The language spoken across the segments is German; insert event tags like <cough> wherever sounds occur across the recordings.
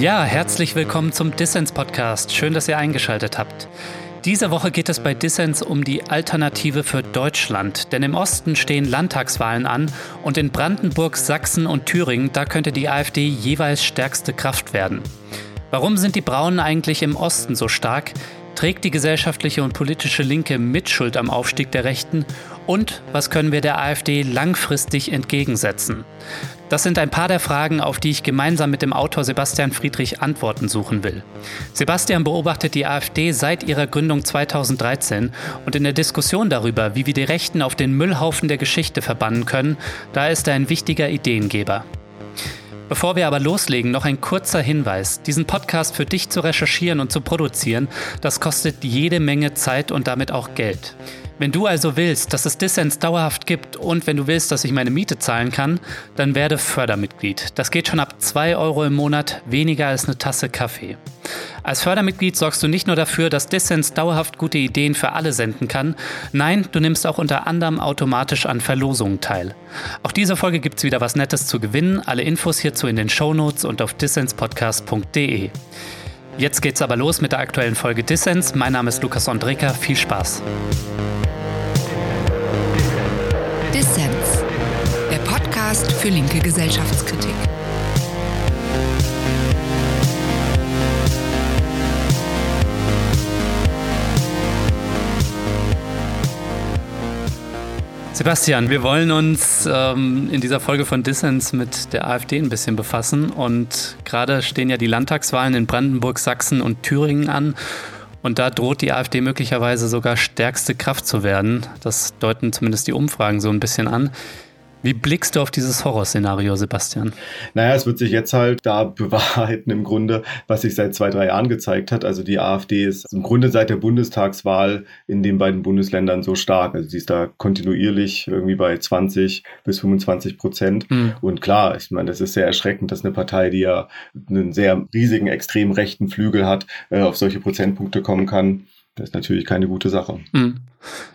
Ja, herzlich willkommen zum Dissens Podcast. Schön, dass ihr eingeschaltet habt. Diese Woche geht es bei Dissens um die Alternative für Deutschland. Denn im Osten stehen Landtagswahlen an und in Brandenburg, Sachsen und Thüringen, da könnte die AfD jeweils stärkste Kraft werden. Warum sind die Braunen eigentlich im Osten so stark? Trägt die gesellschaftliche und politische Linke Mitschuld am Aufstieg der Rechten? Und was können wir der AfD langfristig entgegensetzen? Das sind ein paar der Fragen, auf die ich gemeinsam mit dem Autor Sebastian Friedrich Antworten suchen will. Sebastian beobachtet die AfD seit ihrer Gründung 2013 und in der Diskussion darüber, wie wir die Rechten auf den Müllhaufen der Geschichte verbannen können, da ist er ein wichtiger Ideengeber. Bevor wir aber loslegen, noch ein kurzer Hinweis. Diesen Podcast für dich zu recherchieren und zu produzieren, das kostet jede Menge Zeit und damit auch Geld. Wenn du also willst, dass es Dissens dauerhaft gibt und wenn du willst, dass ich meine Miete zahlen kann, dann werde Fördermitglied. Das geht schon ab 2 Euro im Monat, weniger als eine Tasse Kaffee. Als Fördermitglied sorgst du nicht nur dafür, dass Dissens dauerhaft gute Ideen für alle senden kann, nein, du nimmst auch unter anderem automatisch an Verlosungen teil. Auch diese Folge gibt es wieder was Nettes zu gewinnen. Alle Infos hierzu in den Shownotes und auf dissenspodcast.de. Jetzt geht's aber los mit der aktuellen Folge Dissens. Mein Name ist Lukas Andreka. Viel Spaß. Dissens, der Podcast für linke Gesellschaftskritik. Sebastian, wir wollen uns ähm, in dieser Folge von Dissens mit der AfD ein bisschen befassen. Und gerade stehen ja die Landtagswahlen in Brandenburg, Sachsen und Thüringen an. Und da droht die AfD möglicherweise sogar stärkste Kraft zu werden. Das deuten zumindest die Umfragen so ein bisschen an. Wie blickst du auf dieses Horrorszenario, Sebastian? Naja, es wird sich jetzt halt da <laughs> bewahrheiten im Grunde, was sich seit zwei, drei Jahren gezeigt hat. Also die AfD ist im Grunde seit der Bundestagswahl in den beiden Bundesländern so stark. Also sie ist da kontinuierlich irgendwie bei 20 bis 25 Prozent. Mhm. Und klar, ich meine, das ist sehr erschreckend, dass eine Partei, die ja einen sehr riesigen, extrem rechten Flügel hat, äh, auf solche Prozentpunkte kommen kann. Das ist natürlich keine gute Sache. Mhm.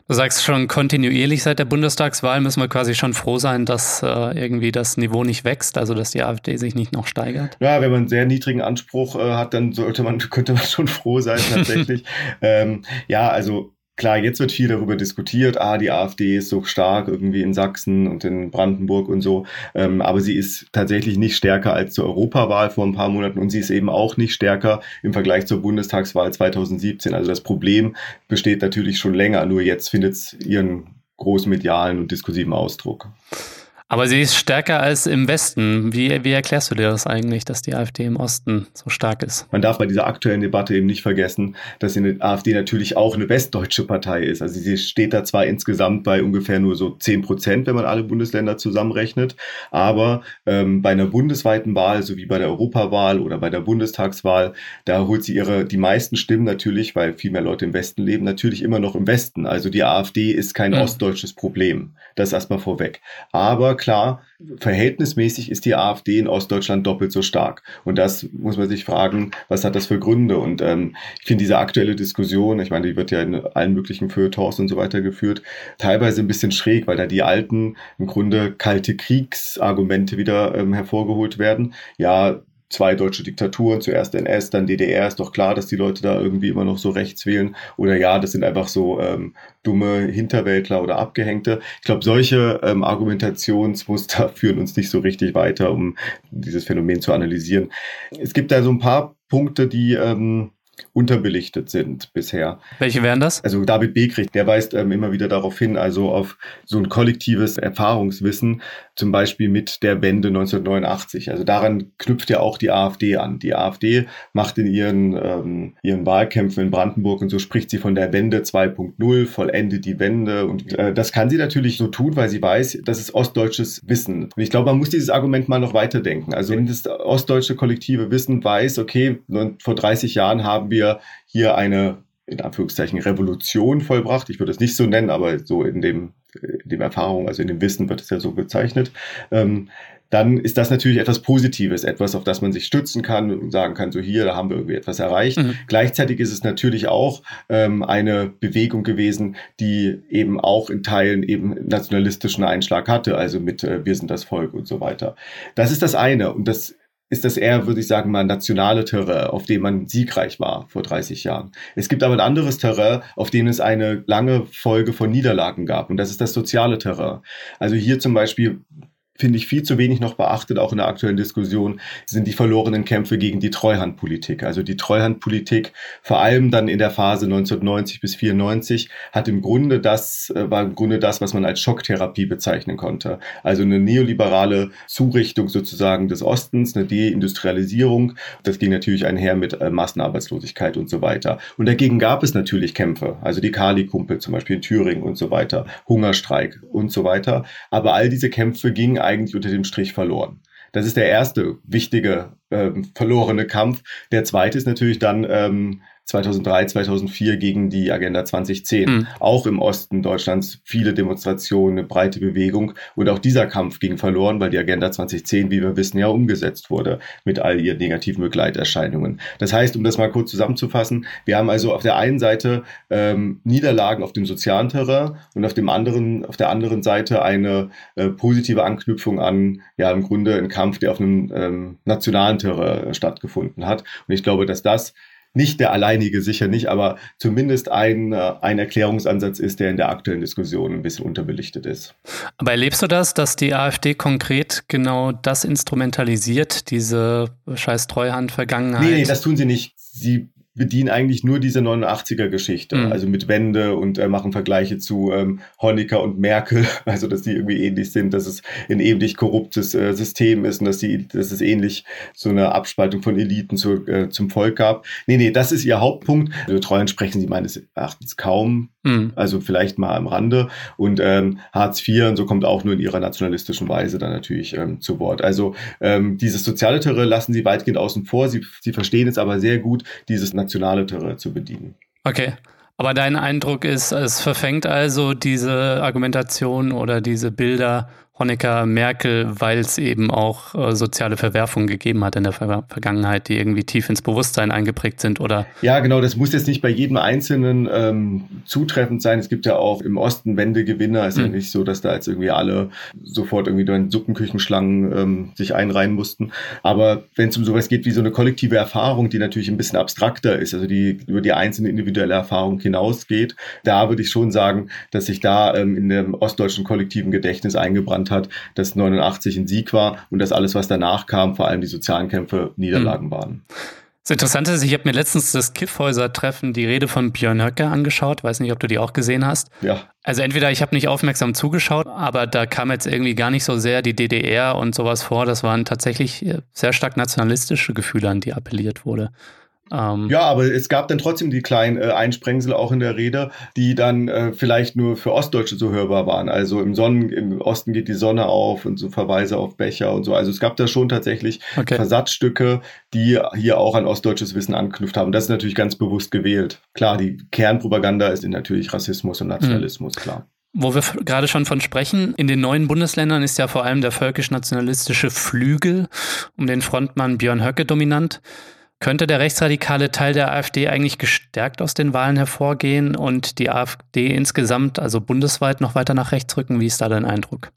Du sagst schon kontinuierlich seit der Bundestagswahl müssen wir quasi schon froh sein, dass äh, irgendwie das Niveau nicht wächst, also dass die AfD sich nicht noch steigert. Ja, wenn man einen sehr niedrigen Anspruch äh, hat, dann sollte man, <laughs> könnte man schon froh sein tatsächlich. <laughs> ähm, ja, also Klar, jetzt wird viel darüber diskutiert, ah, die AfD ist so stark irgendwie in Sachsen und in Brandenburg und so, ähm, aber sie ist tatsächlich nicht stärker als zur Europawahl vor ein paar Monaten und sie ist eben auch nicht stärker im Vergleich zur Bundestagswahl 2017. Also das Problem besteht natürlich schon länger, nur jetzt findet es ihren großen medialen und diskursiven Ausdruck. Aber sie ist stärker als im Westen. Wie, wie erklärst du dir das eigentlich, dass die AfD im Osten so stark ist? Man darf bei dieser aktuellen Debatte eben nicht vergessen, dass die AfD natürlich auch eine westdeutsche Partei ist. Also sie steht da zwar insgesamt bei ungefähr nur so 10 Prozent, wenn man alle Bundesländer zusammenrechnet, aber ähm, bei einer bundesweiten Wahl, so wie bei der Europawahl oder bei der Bundestagswahl, da holt sie ihre die meisten Stimmen natürlich, weil viel mehr Leute im Westen leben, natürlich immer noch im Westen. Also die AfD ist kein mhm. ostdeutsches Problem. Das erstmal vorweg. Aber klar, verhältnismäßig ist die AfD in Ostdeutschland doppelt so stark. Und das muss man sich fragen, was hat das für Gründe? Und ähm, ich finde diese aktuelle Diskussion, ich meine, die wird ja in allen möglichen Feuilletons und so weiter geführt, teilweise ein bisschen schräg, weil da die alten, im Grunde kalte Kriegsargumente wieder ähm, hervorgeholt werden. Ja, zwei deutsche Diktaturen, zuerst NS, dann DDR, ist doch klar, dass die Leute da irgendwie immer noch so rechts wählen. Oder ja, das sind einfach so ähm, dumme Hinterwäldler oder Abgehängte. Ich glaube, solche ähm, Argumentationsmuster <laughs> führen uns nicht so richtig weiter, um dieses Phänomen zu analysieren. Es gibt da so ein paar Punkte, die ähm, unterbelichtet sind bisher. Welche wären das? Also David Bekrich, der weist ähm, immer wieder darauf hin, also auf so ein kollektives Erfahrungswissen, zum Beispiel mit der Wende 1989. Also daran knüpft ja auch die AfD an. Die AfD macht in ihren, ähm, ihren Wahlkämpfen in Brandenburg und so spricht sie von der Wende 2.0, vollendet die Wende. Und äh, das kann sie natürlich so tun, weil sie weiß, das ist ostdeutsches Wissen. Und ich glaube, man muss dieses Argument mal noch weiterdenken. Also wenn das ostdeutsche kollektive Wissen weiß, okay, vor 30 Jahren haben wir hier eine in Anführungszeichen Revolution vollbracht. Ich würde es nicht so nennen, aber so in dem, dem Erfahrung, also in dem Wissen wird es ja so bezeichnet. Ähm, dann ist das natürlich etwas Positives, etwas, auf das man sich stützen kann und sagen kann, so hier, da haben wir irgendwie etwas erreicht. Mhm. Gleichzeitig ist es natürlich auch ähm, eine Bewegung gewesen, die eben auch in Teilen eben nationalistischen Einschlag hatte, also mit äh, Wir sind das Volk und so weiter. Das ist das eine. Und das ist das eher, würde ich sagen, mal nationale Terrain, auf dem man siegreich war vor 30 Jahren. Es gibt aber ein anderes Terrain, auf dem es eine lange Folge von Niederlagen gab. Und das ist das soziale Terrain. Also hier zum Beispiel finde ich, viel zu wenig noch beachtet, auch in der aktuellen Diskussion, sind die verlorenen Kämpfe gegen die Treuhandpolitik. Also die Treuhandpolitik, vor allem dann in der Phase 1990 bis 94, hat im Grunde das, äh, war im Grunde das, was man als Schocktherapie bezeichnen konnte. Also eine neoliberale Zurichtung sozusagen des Ostens, eine Deindustrialisierung. Das ging natürlich einher mit äh, Massenarbeitslosigkeit und so weiter. Und dagegen gab es natürlich Kämpfe. Also die Kali-Kumpel zum Beispiel in Thüringen und so weiter, Hungerstreik und so weiter. Aber all diese Kämpfe gingen eigentlich unter dem Strich verloren. Das ist der erste wichtige ähm, verlorene Kampf. Der zweite ist natürlich dann ähm, 2003, 2004 gegen die Agenda 2010. Mhm. Auch im Osten Deutschlands viele Demonstrationen, eine breite Bewegung. Und auch dieser Kampf ging verloren, weil die Agenda 2010, wie wir wissen, ja umgesetzt wurde mit all ihren negativen Begleiterscheinungen. Das heißt, um das mal kurz zusammenzufassen, wir haben also auf der einen Seite ähm, Niederlagen auf dem sozialen Terrain und auf dem anderen, auf der anderen Seite eine äh, positive Anknüpfung an, ja, im Grunde ein Kampf, der auf einem ähm, nationalen Terrain stattgefunden hat. Und ich glaube, dass das nicht der alleinige, sicher nicht, aber zumindest ein, äh, ein Erklärungsansatz ist, der in der aktuellen Diskussion ein bisschen unterbelichtet ist. Aber erlebst du das, dass die AfD konkret genau das instrumentalisiert, diese scheiß Treuhand-Vergangenheit? Nee, nee, das tun sie nicht. Sie bedienen eigentlich nur diese 89er-Geschichte, mhm. also mit Wende und äh, machen Vergleiche zu ähm, Honecker und Merkel, <laughs> also dass die irgendwie ähnlich sind, dass es ein ähnlich korruptes äh, System ist und dass, die, dass es ähnlich so eine Abspaltung von Eliten zu, äh, zum Volk gab. Nee, nee, das ist ihr Hauptpunkt. Also Treuen sprechen sie meines Erachtens kaum, mhm. also vielleicht mal am Rande. Und ähm, Hartz IV und so kommt auch nur in ihrer nationalistischen Weise dann natürlich ähm, zu Wort. Also ähm, dieses soziale Terror lassen sie weitgehend außen vor. Sie, sie verstehen es aber sehr gut, dieses nationale Terrain zu bedienen. Okay. Aber dein Eindruck ist, es verfängt also diese Argumentation oder diese Bilder Honecker, Merkel, weil es eben auch äh, soziale Verwerfungen gegeben hat in der Ver Vergangenheit, die irgendwie tief ins Bewusstsein eingeprägt sind, oder? Ja, genau, das muss jetzt nicht bei jedem Einzelnen ähm, zutreffend sein. Es gibt ja auch im Osten Wendegewinner. Es ist mhm. ja nicht so, dass da jetzt irgendwie alle sofort irgendwie in Suppenküchenschlangen ähm, sich einreihen mussten. Aber wenn es um sowas geht wie so eine kollektive Erfahrung, die natürlich ein bisschen abstrakter ist, also die über die einzelne individuelle Erfahrung hinausgeht, da würde ich schon sagen, dass sich da ähm, in dem ostdeutschen kollektiven Gedächtnis eingebrannt hat, dass 89 ein Sieg war und dass alles, was danach kam, vor allem die sozialen Kämpfe, Niederlagen mhm. waren. Das Interessante ist, ich habe mir letztens das Kiffhäuser-Treffen, die Rede von Björn Höcke angeschaut. Weiß nicht, ob du die auch gesehen hast. Ja. Also entweder ich habe nicht aufmerksam zugeschaut, aber da kam jetzt irgendwie gar nicht so sehr die DDR und sowas vor. Das waren tatsächlich äh, sehr stark nationalistische Gefühle, an die appelliert wurde. Ähm ja, aber es gab dann trotzdem die kleinen äh, Einsprengsel auch in der Rede, die dann äh, vielleicht nur für Ostdeutsche so hörbar waren. Also im Sonnen, im Osten geht die Sonne auf und so Verweise auf Becher und so. Also es gab da schon tatsächlich okay. Versatzstücke, die hier auch an ostdeutsches Wissen anknüpft haben. Das ist natürlich ganz bewusst gewählt. Klar, die Kernpropaganda ist natürlich Rassismus und Nationalismus, mhm. klar. Wo wir gerade schon von sprechen, in den neuen Bundesländern ist ja vor allem der völkisch-nationalistische Flügel um den Frontmann Björn Höcke dominant. Könnte der rechtsradikale Teil der AfD eigentlich gestärkt aus den Wahlen hervorgehen und die AfD insgesamt, also bundesweit, noch weiter nach rechts rücken? Wie ist da dein Eindruck?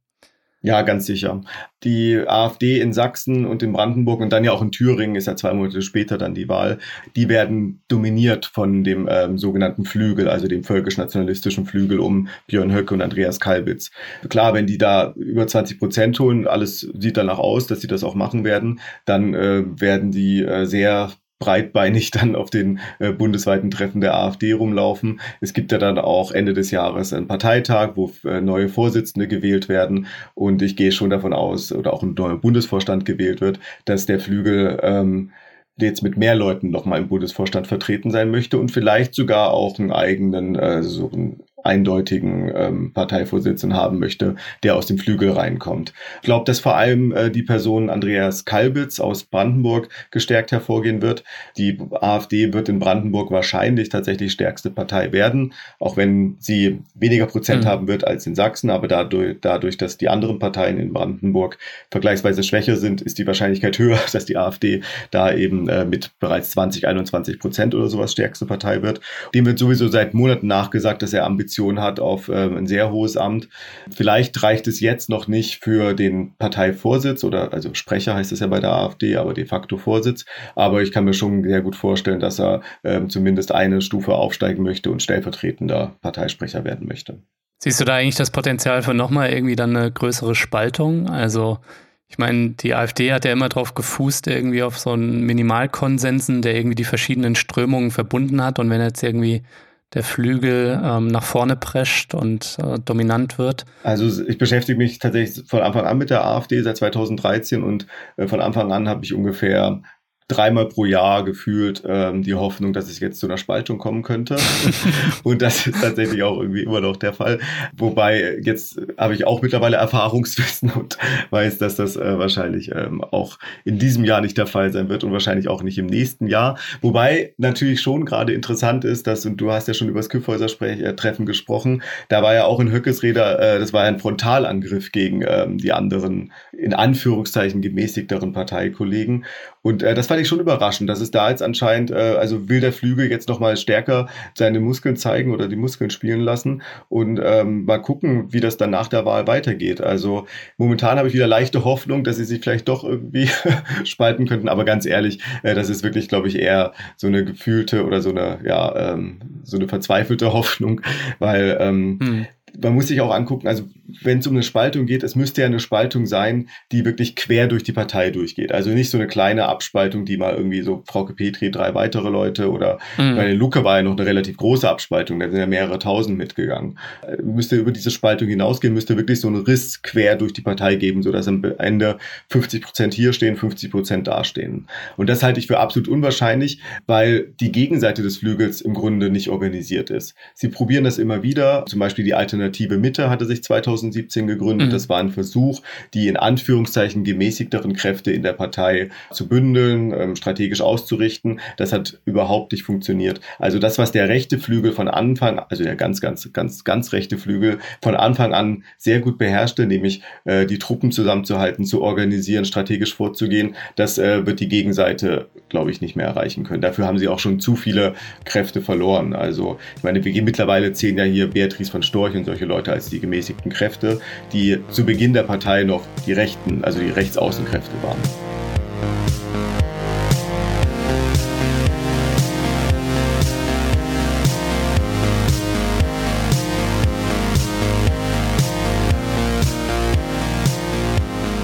Ja, ganz sicher. Die AfD in Sachsen und in Brandenburg und dann ja auch in Thüringen ist ja zwei Monate später dann die Wahl, die werden dominiert von dem ähm, sogenannten Flügel, also dem völkisch-nationalistischen Flügel um Björn Höcke und Andreas Kalbitz. Klar, wenn die da über 20 Prozent holen, alles sieht danach aus, dass sie das auch machen werden, dann äh, werden die äh, sehr breitbeinig dann auf den äh, bundesweiten Treffen der AfD rumlaufen. Es gibt ja dann auch Ende des Jahres einen Parteitag, wo äh, neue Vorsitzende gewählt werden. Und ich gehe schon davon aus, oder auch ein neuer Bundesvorstand gewählt wird, dass der Flügel ähm, jetzt mit mehr Leuten nochmal im Bundesvorstand vertreten sein möchte und vielleicht sogar auch einen eigenen, äh, so einen eindeutigen ähm, Parteivorsitzenden haben möchte, der aus dem Flügel reinkommt. Ich glaube, dass vor allem äh, die Person Andreas Kalbitz aus Brandenburg gestärkt hervorgehen wird. Die AfD wird in Brandenburg wahrscheinlich tatsächlich stärkste Partei werden, auch wenn sie weniger Prozent mhm. haben wird als in Sachsen. Aber dadurch, dadurch, dass die anderen Parteien in Brandenburg vergleichsweise schwächer sind, ist die Wahrscheinlichkeit <laughs> höher, dass die AfD da eben äh, mit bereits 20, 21 Prozent oder sowas stärkste Partei wird. Dem wird sowieso seit Monaten nachgesagt, dass er ambitioniert Ambitionen hat auf ähm, ein sehr hohes Amt. Vielleicht reicht es jetzt noch nicht für den Parteivorsitz oder also Sprecher heißt es ja bei der AfD, aber de facto Vorsitz. Aber ich kann mir schon sehr gut vorstellen, dass er ähm, zumindest eine Stufe aufsteigen möchte und stellvertretender Parteisprecher werden möchte. Siehst du da eigentlich das Potenzial für nochmal irgendwie dann eine größere Spaltung? Also ich meine, die AfD hat ja immer darauf gefußt, irgendwie auf so einen Minimalkonsensen, der irgendwie die verschiedenen Strömungen verbunden hat. Und wenn jetzt irgendwie der Flügel ähm, nach vorne prescht und äh, dominant wird. Also ich beschäftige mich tatsächlich von Anfang an mit der AfD seit 2013 und äh, von Anfang an habe ich ungefähr dreimal pro Jahr gefühlt ähm, die Hoffnung, dass es jetzt zu einer Spaltung kommen könnte. <laughs> und das ist tatsächlich auch irgendwie immer noch der Fall. Wobei jetzt habe ich auch mittlerweile Erfahrungswissen und weiß, dass das äh, wahrscheinlich ähm, auch in diesem Jahr nicht der Fall sein wird und wahrscheinlich auch nicht im nächsten Jahr. Wobei natürlich schon gerade interessant ist, dass, und du hast ja schon über das Kyffhäuser-Treffen gesprochen, da war ja auch in Höckesreder, äh, das war ja ein Frontalangriff gegen ähm, die anderen, in Anführungszeichen gemäßigteren Parteikollegen. Und äh, das fand ich schon überraschend, dass es da jetzt anscheinend, äh, also will der Flügel jetzt nochmal stärker seine Muskeln zeigen oder die Muskeln spielen lassen und ähm, mal gucken, wie das dann nach der Wahl weitergeht. Also momentan habe ich wieder leichte Hoffnung, dass sie sich vielleicht doch irgendwie <laughs> spalten könnten, aber ganz ehrlich, äh, das ist wirklich, glaube ich, eher so eine gefühlte oder so eine, ja, ähm, so eine verzweifelte <laughs> Hoffnung, weil ähm, hm man muss sich auch angucken, also wenn es um eine Spaltung geht, es müsste ja eine Spaltung sein, die wirklich quer durch die Partei durchgeht. Also nicht so eine kleine Abspaltung, die mal irgendwie so Frauke Petri, drei weitere Leute oder mhm. bei den Luke war ja noch eine relativ große Abspaltung, da sind ja mehrere tausend mitgegangen. Äh, müsste über diese Spaltung hinausgehen, müsste wirklich so einen Riss quer durch die Partei geben, sodass am Ende 50 Prozent hier stehen, 50 Prozent dastehen. Und das halte ich für absolut unwahrscheinlich, weil die Gegenseite des Flügels im Grunde nicht organisiert ist. Sie probieren das immer wieder, zum Beispiel die Alternative Mitte hatte sich 2000 2017 gegründet. Mhm. Das war ein Versuch, die in Anführungszeichen gemäßigteren Kräfte in der Partei zu bündeln, ähm, strategisch auszurichten. Das hat überhaupt nicht funktioniert. Also das, was der rechte Flügel von Anfang, also der ganz, ganz, ganz, ganz rechte Flügel von Anfang an sehr gut beherrschte, nämlich äh, die Truppen zusammenzuhalten, zu organisieren, strategisch vorzugehen, das äh, wird die Gegenseite, glaube ich, nicht mehr erreichen können. Dafür haben sie auch schon zu viele Kräfte verloren. Also ich meine, wir gehen mittlerweile zehn ja hier Beatrice von Storch und solche Leute als die gemäßigten Kräfte Kräfte, die zu Beginn der Partei noch die Rechten, also die Rechtsaußenkräfte waren.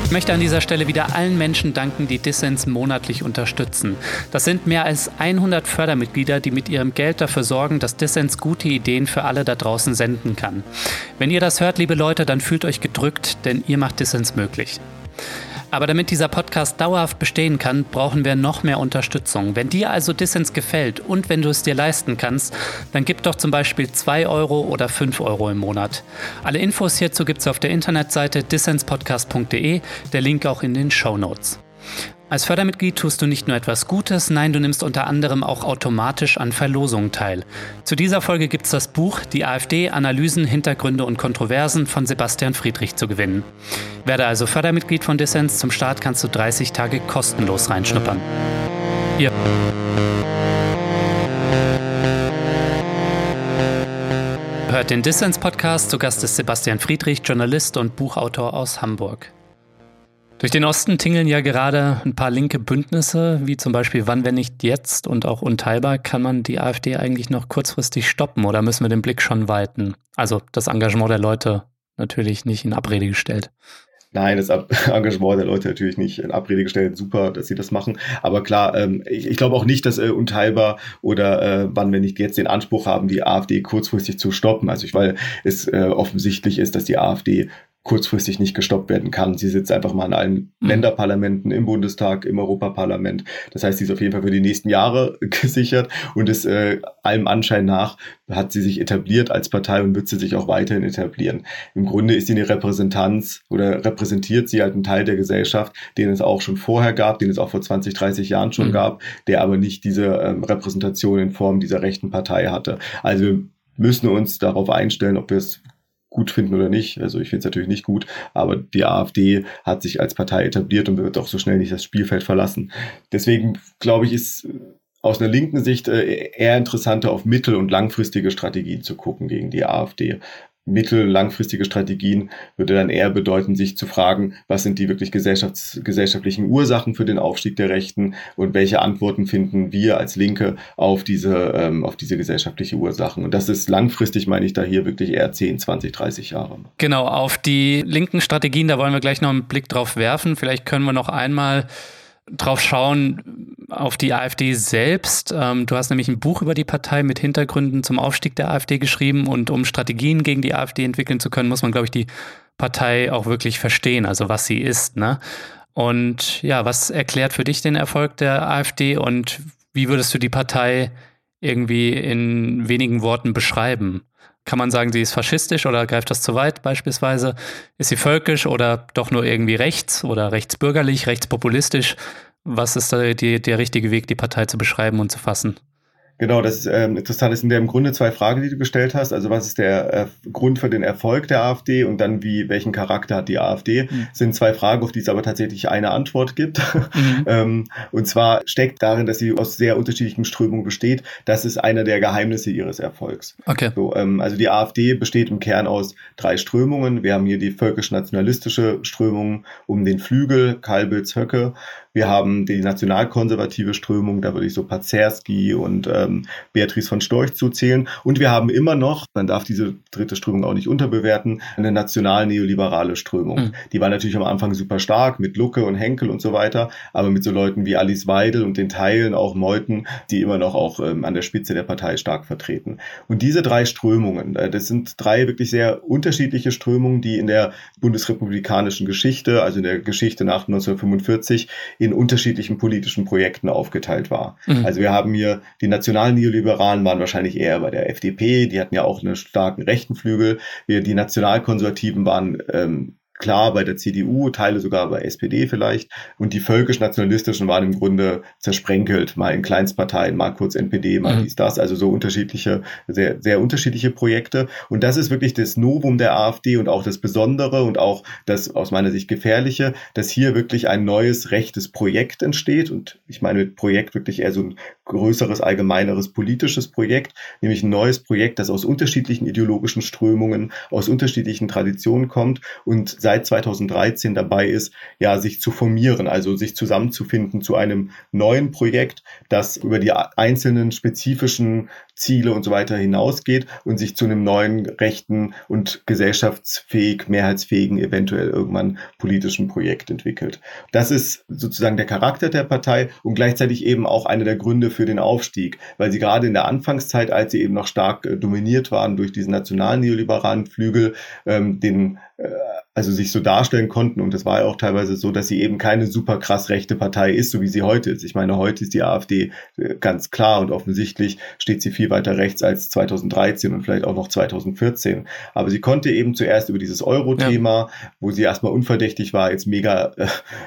Ich möchte an dieser Stelle wieder allen Menschen danken, die Dissens monatlich unterstützen. Das sind mehr als 100 Fördermitglieder, die mit ihrem Geld dafür sorgen, dass Dissens gute Ideen für alle da draußen senden kann. Wenn ihr das hört, liebe Leute, dann fühlt euch gedrückt, denn ihr macht Dissens möglich. Aber damit dieser Podcast dauerhaft bestehen kann, brauchen wir noch mehr Unterstützung. Wenn dir also Dissens gefällt und wenn du es dir leisten kannst, dann gib doch zum Beispiel 2 Euro oder 5 Euro im Monat. Alle Infos hierzu gibt es auf der Internetseite dissenspodcast.de, der Link auch in den Show Notes. Als Fördermitglied tust du nicht nur etwas Gutes, nein, du nimmst unter anderem auch automatisch an Verlosungen teil. Zu dieser Folge gibt es das Buch Die AfD, Analysen, Hintergründe und Kontroversen von Sebastian Friedrich zu gewinnen. Werde also Fördermitglied von Dissens. Zum Start kannst du 30 Tage kostenlos reinschnuppern. Hier. Hört den Dissens-Podcast. Zu Gast ist Sebastian Friedrich, Journalist und Buchautor aus Hamburg. Durch den Osten tingeln ja gerade ein paar linke Bündnisse, wie zum Beispiel Wann, wenn nicht jetzt und auch unteilbar. Kann man die AfD eigentlich noch kurzfristig stoppen oder müssen wir den Blick schon weiten? Also das Engagement der Leute natürlich nicht in Abrede gestellt. Nein, das <laughs> Engagement der Leute natürlich nicht in Abrede gestellt. Super, dass sie das machen. Aber klar, ähm, ich, glaube auch nicht, dass äh, Unteilbar oder äh, wann wir nicht jetzt den Anspruch haben, die AfD kurzfristig zu stoppen. Also ich, weil es äh, offensichtlich ist, dass die AfD kurzfristig nicht gestoppt werden kann. Sie sitzt einfach mal in allen mhm. Länderparlamenten, im Bundestag, im Europaparlament. Das heißt, sie ist auf jeden Fall für die nächsten Jahre <laughs> gesichert und ist äh, allem Anschein nach hat sie sich etabliert als Partei und wird sie sich auch weiterhin etablieren. Im Grunde ist sie eine Repräsentanz oder repräsentiert sie halt einen Teil der Gesellschaft, den es auch schon vorher gab, den es auch vor 20, 30 Jahren schon mhm. gab, der aber nicht diese ähm, Repräsentation in Form dieser rechten Partei hatte. Also wir müssen uns darauf einstellen, ob wir es gut finden oder nicht. Also ich finde es natürlich nicht gut, aber die AfD hat sich als Partei etabliert und wird auch so schnell nicht das Spielfeld verlassen. Deswegen glaube ich, ist aus einer linken Sicht äh, eher interessanter auf mittel- und langfristige Strategien zu gucken gegen die AfD mittel- langfristige Strategien würde dann eher bedeuten, sich zu fragen, was sind die wirklich gesellschafts gesellschaftlichen Ursachen für den Aufstieg der Rechten und welche Antworten finden wir als Linke auf diese, ähm, auf diese gesellschaftliche Ursachen. Und das ist langfristig, meine ich da hier wirklich eher 10, 20, 30 Jahre. Genau, auf die linken Strategien, da wollen wir gleich noch einen Blick drauf werfen. Vielleicht können wir noch einmal drauf schauen auf die AfD selbst. Ähm, du hast nämlich ein Buch über die Partei mit Hintergründen zum Aufstieg der AfD geschrieben und um Strategien gegen die AfD entwickeln zu können, muss man, glaube ich, die Partei auch wirklich verstehen, also was sie ist. Ne? Und ja, was erklärt für dich den Erfolg der AfD und wie würdest du die Partei irgendwie in wenigen Worten beschreiben? Kann man sagen, sie ist faschistisch oder greift das zu weit beispielsweise? Ist sie völkisch oder doch nur irgendwie rechts oder rechtsbürgerlich, rechtspopulistisch? Was ist da die, der richtige Weg, die Partei zu beschreiben und zu fassen? Genau, das ist ähm, interessant. Es sind ja im Grunde zwei Fragen, die du gestellt hast. Also was ist der äh, Grund für den Erfolg der AfD und dann wie welchen Charakter hat die AfD? Mhm. sind zwei Fragen, auf die es aber tatsächlich eine Antwort gibt. <laughs> Mhm. ähm, und zwar steckt darin, dass sie aus sehr unterschiedlichen Strömungen besteht. Das ist einer der Geheimnisse ihres Erfolgs. Okay. So, ähm, also die AfD besteht im Kern aus drei Strömungen. Wir haben hier die völkisch-nationalistische Strömung um den Flügel, Kalbitz, Höcke. Wir haben die nationalkonservative Strömung, da würde ich so Pazerski und ähm, Beatrice von Storch zuzählen. Und wir haben immer noch, man darf diese dritte Strömung auch nicht unterbewerten, eine national-neoliberale Strömung. Mhm. Die war natürlich am Anfang super stark mit Lucke und Henkel und so weiter, aber mit so Leuten wie Alice Weidel und den Teilen auch Meuthen, die immer noch auch ähm, an der Spitze der Partei stark vertreten. Und diese drei Strömungen, äh, das sind drei wirklich sehr unterschiedliche Strömungen, die in der bundesrepublikanischen Geschichte, also in der Geschichte nach 1945, in unterschiedlichen politischen Projekten aufgeteilt war. Mhm. Also wir haben hier, die nationalen Neoliberalen waren wahrscheinlich eher bei der FDP, die hatten ja auch einen starken rechten Flügel. Wir, die Nationalkonservativen waren ähm, klar bei der CDU, Teile sogar bei SPD vielleicht. Und die völkisch-nationalistischen waren im Grunde zersprenkelt, mal in Kleinstparteien, mal kurz NPD, mal mhm. dies, das. Also so unterschiedliche, sehr, sehr unterschiedliche Projekte. Und das ist wirklich das Novum der AfD und auch das Besondere und auch das aus meiner Sicht Gefährliche, dass hier wirklich ein neues rechtes Projekt entsteht. Und ich meine mit Projekt wirklich eher so ein größeres, allgemeineres politisches Projekt, nämlich ein neues Projekt, das aus unterschiedlichen ideologischen Strömungen, aus unterschiedlichen Traditionen kommt und seit 2013 dabei ist, ja, sich zu formieren, also sich zusammenzufinden zu einem neuen Projekt, das über die einzelnen spezifischen Ziele und so weiter hinausgeht und sich zu einem neuen rechten und gesellschaftsfähig, mehrheitsfähigen, eventuell irgendwann politischen Projekt entwickelt. Das ist sozusagen der Charakter der Partei und gleichzeitig eben auch einer der Gründe für den Aufstieg, weil sie gerade in der Anfangszeit, als sie eben noch stark äh, dominiert waren durch diesen nationalen neoliberalen Flügel, ähm, den äh, also sich so darstellen konnten. Und es war ja auch teilweise so, dass sie eben keine super krass rechte Partei ist, so wie sie heute ist. Ich meine, heute ist die AfD äh, ganz klar und offensichtlich steht sie viel weiter rechts als 2013 und vielleicht auch noch 2014. Aber sie konnte eben zuerst über dieses Euro-Thema, ja. wo sie erstmal unverdächtig war, jetzt mega, äh,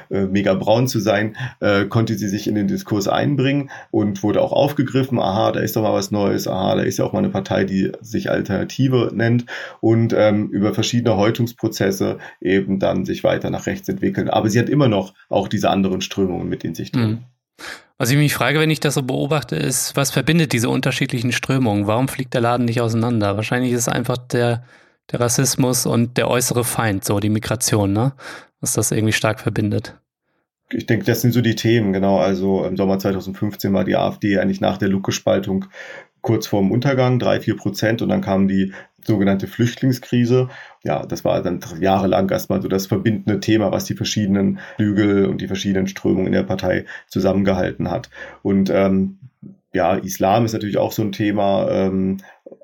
äh, mega braun zu sein, äh, konnte sie sich in den Diskurs einbringen und wurde auch aufgegriffen. Aha, da ist doch mal was Neues. Aha, da ist ja auch mal eine Partei, die sich Alternative nennt und ähm, über verschiedene Häutungsprozesse eben dann sich weiter nach rechts entwickeln. Aber sie hat immer noch auch diese anderen Strömungen mit in sich drin. Mhm. Was ich mich frage, wenn ich das so beobachte, ist, was verbindet diese unterschiedlichen Strömungen? Warum fliegt der Laden nicht auseinander? Wahrscheinlich ist es einfach der, der Rassismus und der äußere Feind, so die Migration, ne? Was das irgendwie stark verbindet. Ich denke, das sind so die Themen, genau. Also im Sommer 2015 war die AfD eigentlich nach der Lucke-Spaltung kurz vorm Untergang, drei, vier Prozent, und dann kam die sogenannte Flüchtlingskrise. Ja, das war dann jahrelang erstmal so das verbindende Thema, was die verschiedenen Flügel und die verschiedenen Strömungen in der Partei zusammengehalten hat. Und ähm, ja, Islam ist natürlich auch so ein Thema. Ähm,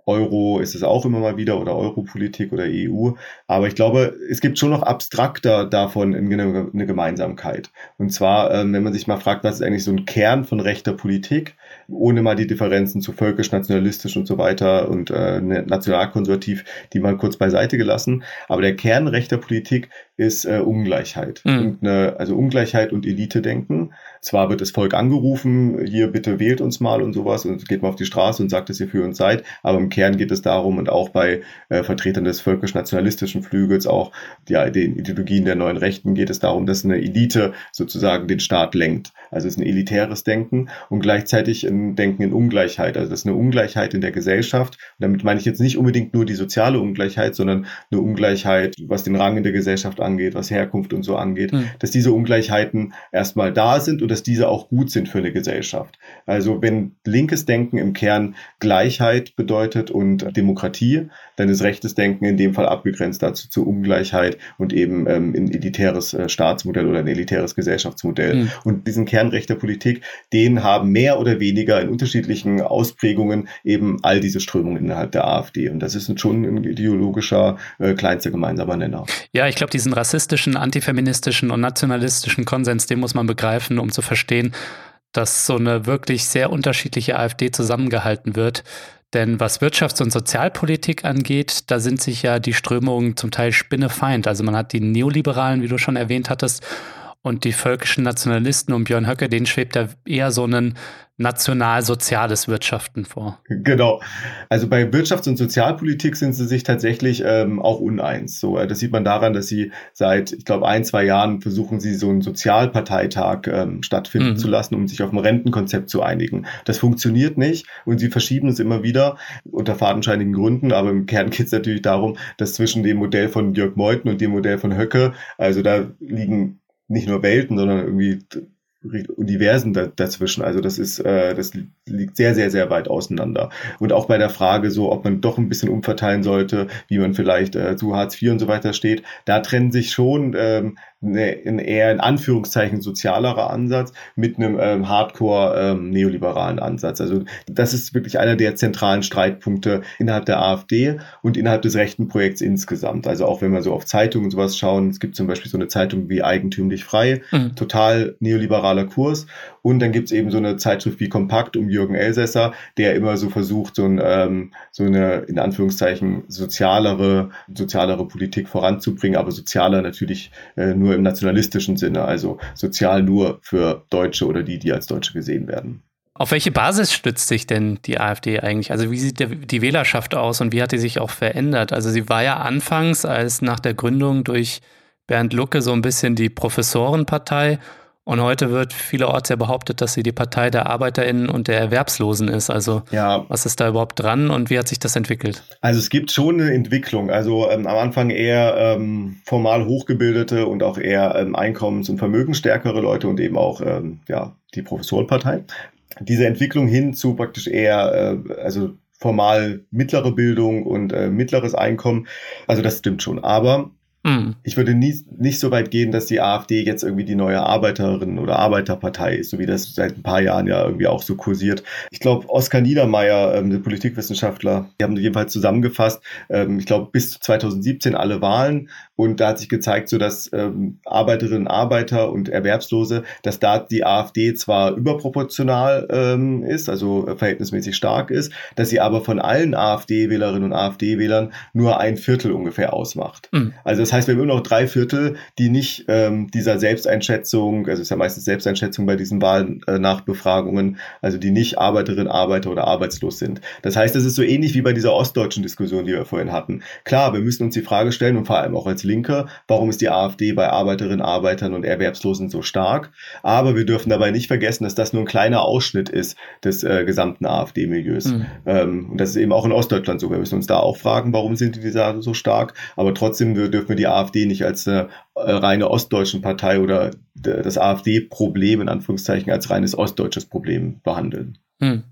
Euro ist es auch immer mal wieder oder Europolitik oder EU. Aber ich glaube, es gibt schon noch abstrakter davon eine, Gemeinsamkeit. Und zwar, ähm, wenn man sich mal fragt, was ist eigentlich so ein Kern von rechter Politik, ohne mal die Differenzen zu völkisch, nationalistisch und so weiter und äh, nationalkonservativ, die mal kurz beiseite gelassen. Aber der Kern rechter Politik ist äh, Ungleichheit. Mhm. Und eine, also Ungleichheit und Elite-Denken zwar wird das Volk angerufen, hier bitte wählt uns mal und sowas und geht mal auf die Straße und sagt, dass ihr für uns seid, aber im Kern geht es darum und auch bei äh, Vertretern des völkisch-nationalistischen Flügels, auch ja, den Ideologien der neuen Rechten geht es darum, dass eine Elite sozusagen den Staat lenkt. Also es ist ein elitäres Denken und gleichzeitig ein Denken in Ungleichheit. Also das ist eine Ungleichheit in der Gesellschaft. Und damit meine ich jetzt nicht unbedingt nur die soziale Ungleichheit, sondern eine Ungleichheit, was den Rang in der Gesellschaft angeht, was Herkunft und so angeht, mhm. dass diese Ungleichheiten erstmal da sind und dass diese auch gut sind für eine Gesellschaft. Also wenn linkes Denken im Kern Gleichheit bedeutet und Demokratie, dann ist rechtes Denken in dem Fall abgegrenzt dazu zu Ungleichheit und eben ähm, ein elitäres äh, Staatsmodell oder ein elitäres Gesellschaftsmodell. Mhm. Und diesen Kernrecht der Politik, den haben mehr oder weniger in unterschiedlichen Ausprägungen eben all diese Strömungen innerhalb der AfD. Und das ist schon ein ideologischer äh, kleinster gemeinsamer Nenner. Ja, ich glaube, diesen rassistischen, antifeministischen und nationalistischen Konsens, den muss man begreifen, um zu verstehen, dass so eine wirklich sehr unterschiedliche AfD zusammengehalten wird. Denn was Wirtschafts- und Sozialpolitik angeht, da sind sich ja die Strömungen zum Teil spinnefeind. Also man hat die Neoliberalen, wie du schon erwähnt hattest, und die völkischen Nationalisten um Björn Höcke, denen schwebt da eher so ein national-soziales Wirtschaften vor. Genau. Also bei Wirtschafts- und Sozialpolitik sind sie sich tatsächlich ähm, auch uneins. So, äh, das sieht man daran, dass sie seit, ich glaube, ein, zwei Jahren versuchen, sie so einen Sozialparteitag ähm, stattfinden mhm. zu lassen, um sich auf ein Rentenkonzept zu einigen. Das funktioniert nicht und sie verschieben es immer wieder unter fadenscheinigen Gründen, aber im Kern <laughs> geht es natürlich darum, dass zwischen dem Modell von Jörg Meuthen und dem Modell von Höcke, also da liegen nicht nur Welten, sondern irgendwie Universen dazwischen. Also das ist, äh, das liegt sehr, sehr, sehr weit auseinander. Und auch bei der Frage, so ob man doch ein bisschen umverteilen sollte, wie man vielleicht äh, zu Hartz IV und so weiter steht, da trennen sich schon ähm, ein eher in Anführungszeichen sozialerer Ansatz mit einem ähm, Hardcore ähm, neoliberalen Ansatz. Also das ist wirklich einer der zentralen Streitpunkte innerhalb der AfD und innerhalb des rechten Projekts insgesamt. Also auch wenn wir so auf Zeitungen und sowas schauen, es gibt zum Beispiel so eine Zeitung wie Eigentümlich Frei, mhm. total neoliberaler Kurs. Und dann gibt es eben so eine Zeitschrift wie Kompakt um Jürgen Elsässer, der immer so versucht, so, ein, ähm, so eine in Anführungszeichen sozialere, sozialere Politik voranzubringen, aber sozialer natürlich äh, nur nur im nationalistischen Sinne, also sozial nur für Deutsche oder die, die als Deutsche gesehen werden. Auf welche Basis stützt sich denn die AfD eigentlich? Also wie sieht die Wählerschaft aus und wie hat die sich auch verändert? Also sie war ja anfangs als nach der Gründung durch Bernd Lucke so ein bisschen die Professorenpartei und heute wird vielerorts ja behauptet, dass sie die Partei der ArbeiterInnen und der Erwerbslosen ist. Also ja. was ist da überhaupt dran und wie hat sich das entwickelt? Also es gibt schon eine Entwicklung. Also ähm, am Anfang eher ähm, formal hochgebildete und auch eher ähm, einkommens- und vermögensstärkere Leute und eben auch ähm, ja, die Professorenpartei. Diese Entwicklung hin zu praktisch eher, äh, also formal mittlere Bildung und äh, mittleres Einkommen. Also das stimmt schon. Aber Mhm. Ich würde nie, nicht so weit gehen, dass die AfD jetzt irgendwie die neue Arbeiterin- oder Arbeiterpartei ist, so wie das seit ein paar Jahren ja irgendwie auch so kursiert. Ich glaube, Oskar Niedermeyer, ähm, der Politikwissenschaftler, die haben jedenfalls zusammengefasst, ähm, ich glaube, bis 2017 alle Wahlen. Und da hat sich gezeigt, so dass ähm, Arbeiterinnen, Arbeiter und Erwerbslose, dass da die AfD zwar überproportional ähm, ist, also verhältnismäßig stark ist, dass sie aber von allen AfD-Wählerinnen und AfD-Wählern nur ein Viertel ungefähr ausmacht. Mhm. Also das heißt, wir haben immer noch drei Viertel, die nicht ähm, dieser Selbsteinschätzung, also es ist ja meistens Selbsteinschätzung bei diesen Wahlnachbefragungen, äh, also die nicht Arbeiterin, Arbeiter oder arbeitslos sind. Das heißt, das ist so ähnlich wie bei dieser ostdeutschen Diskussion, die wir vorhin hatten. Klar, wir müssen uns die Frage stellen und vor allem auch als Linke, warum ist die AfD bei Arbeiterinnen, Arbeitern und Erwerbslosen so stark? Aber wir dürfen dabei nicht vergessen, dass das nur ein kleiner Ausschnitt ist des äh, gesamten AfD-Milieus. Mhm. Ähm, und das ist eben auch in Ostdeutschland so. Wir müssen uns da auch fragen, warum sind die da so stark? Aber trotzdem dürfen wir die AfD nicht als eine äh, reine ostdeutschen Partei oder das AfD-Problem in Anführungszeichen als reines ostdeutsches Problem behandeln. Hm.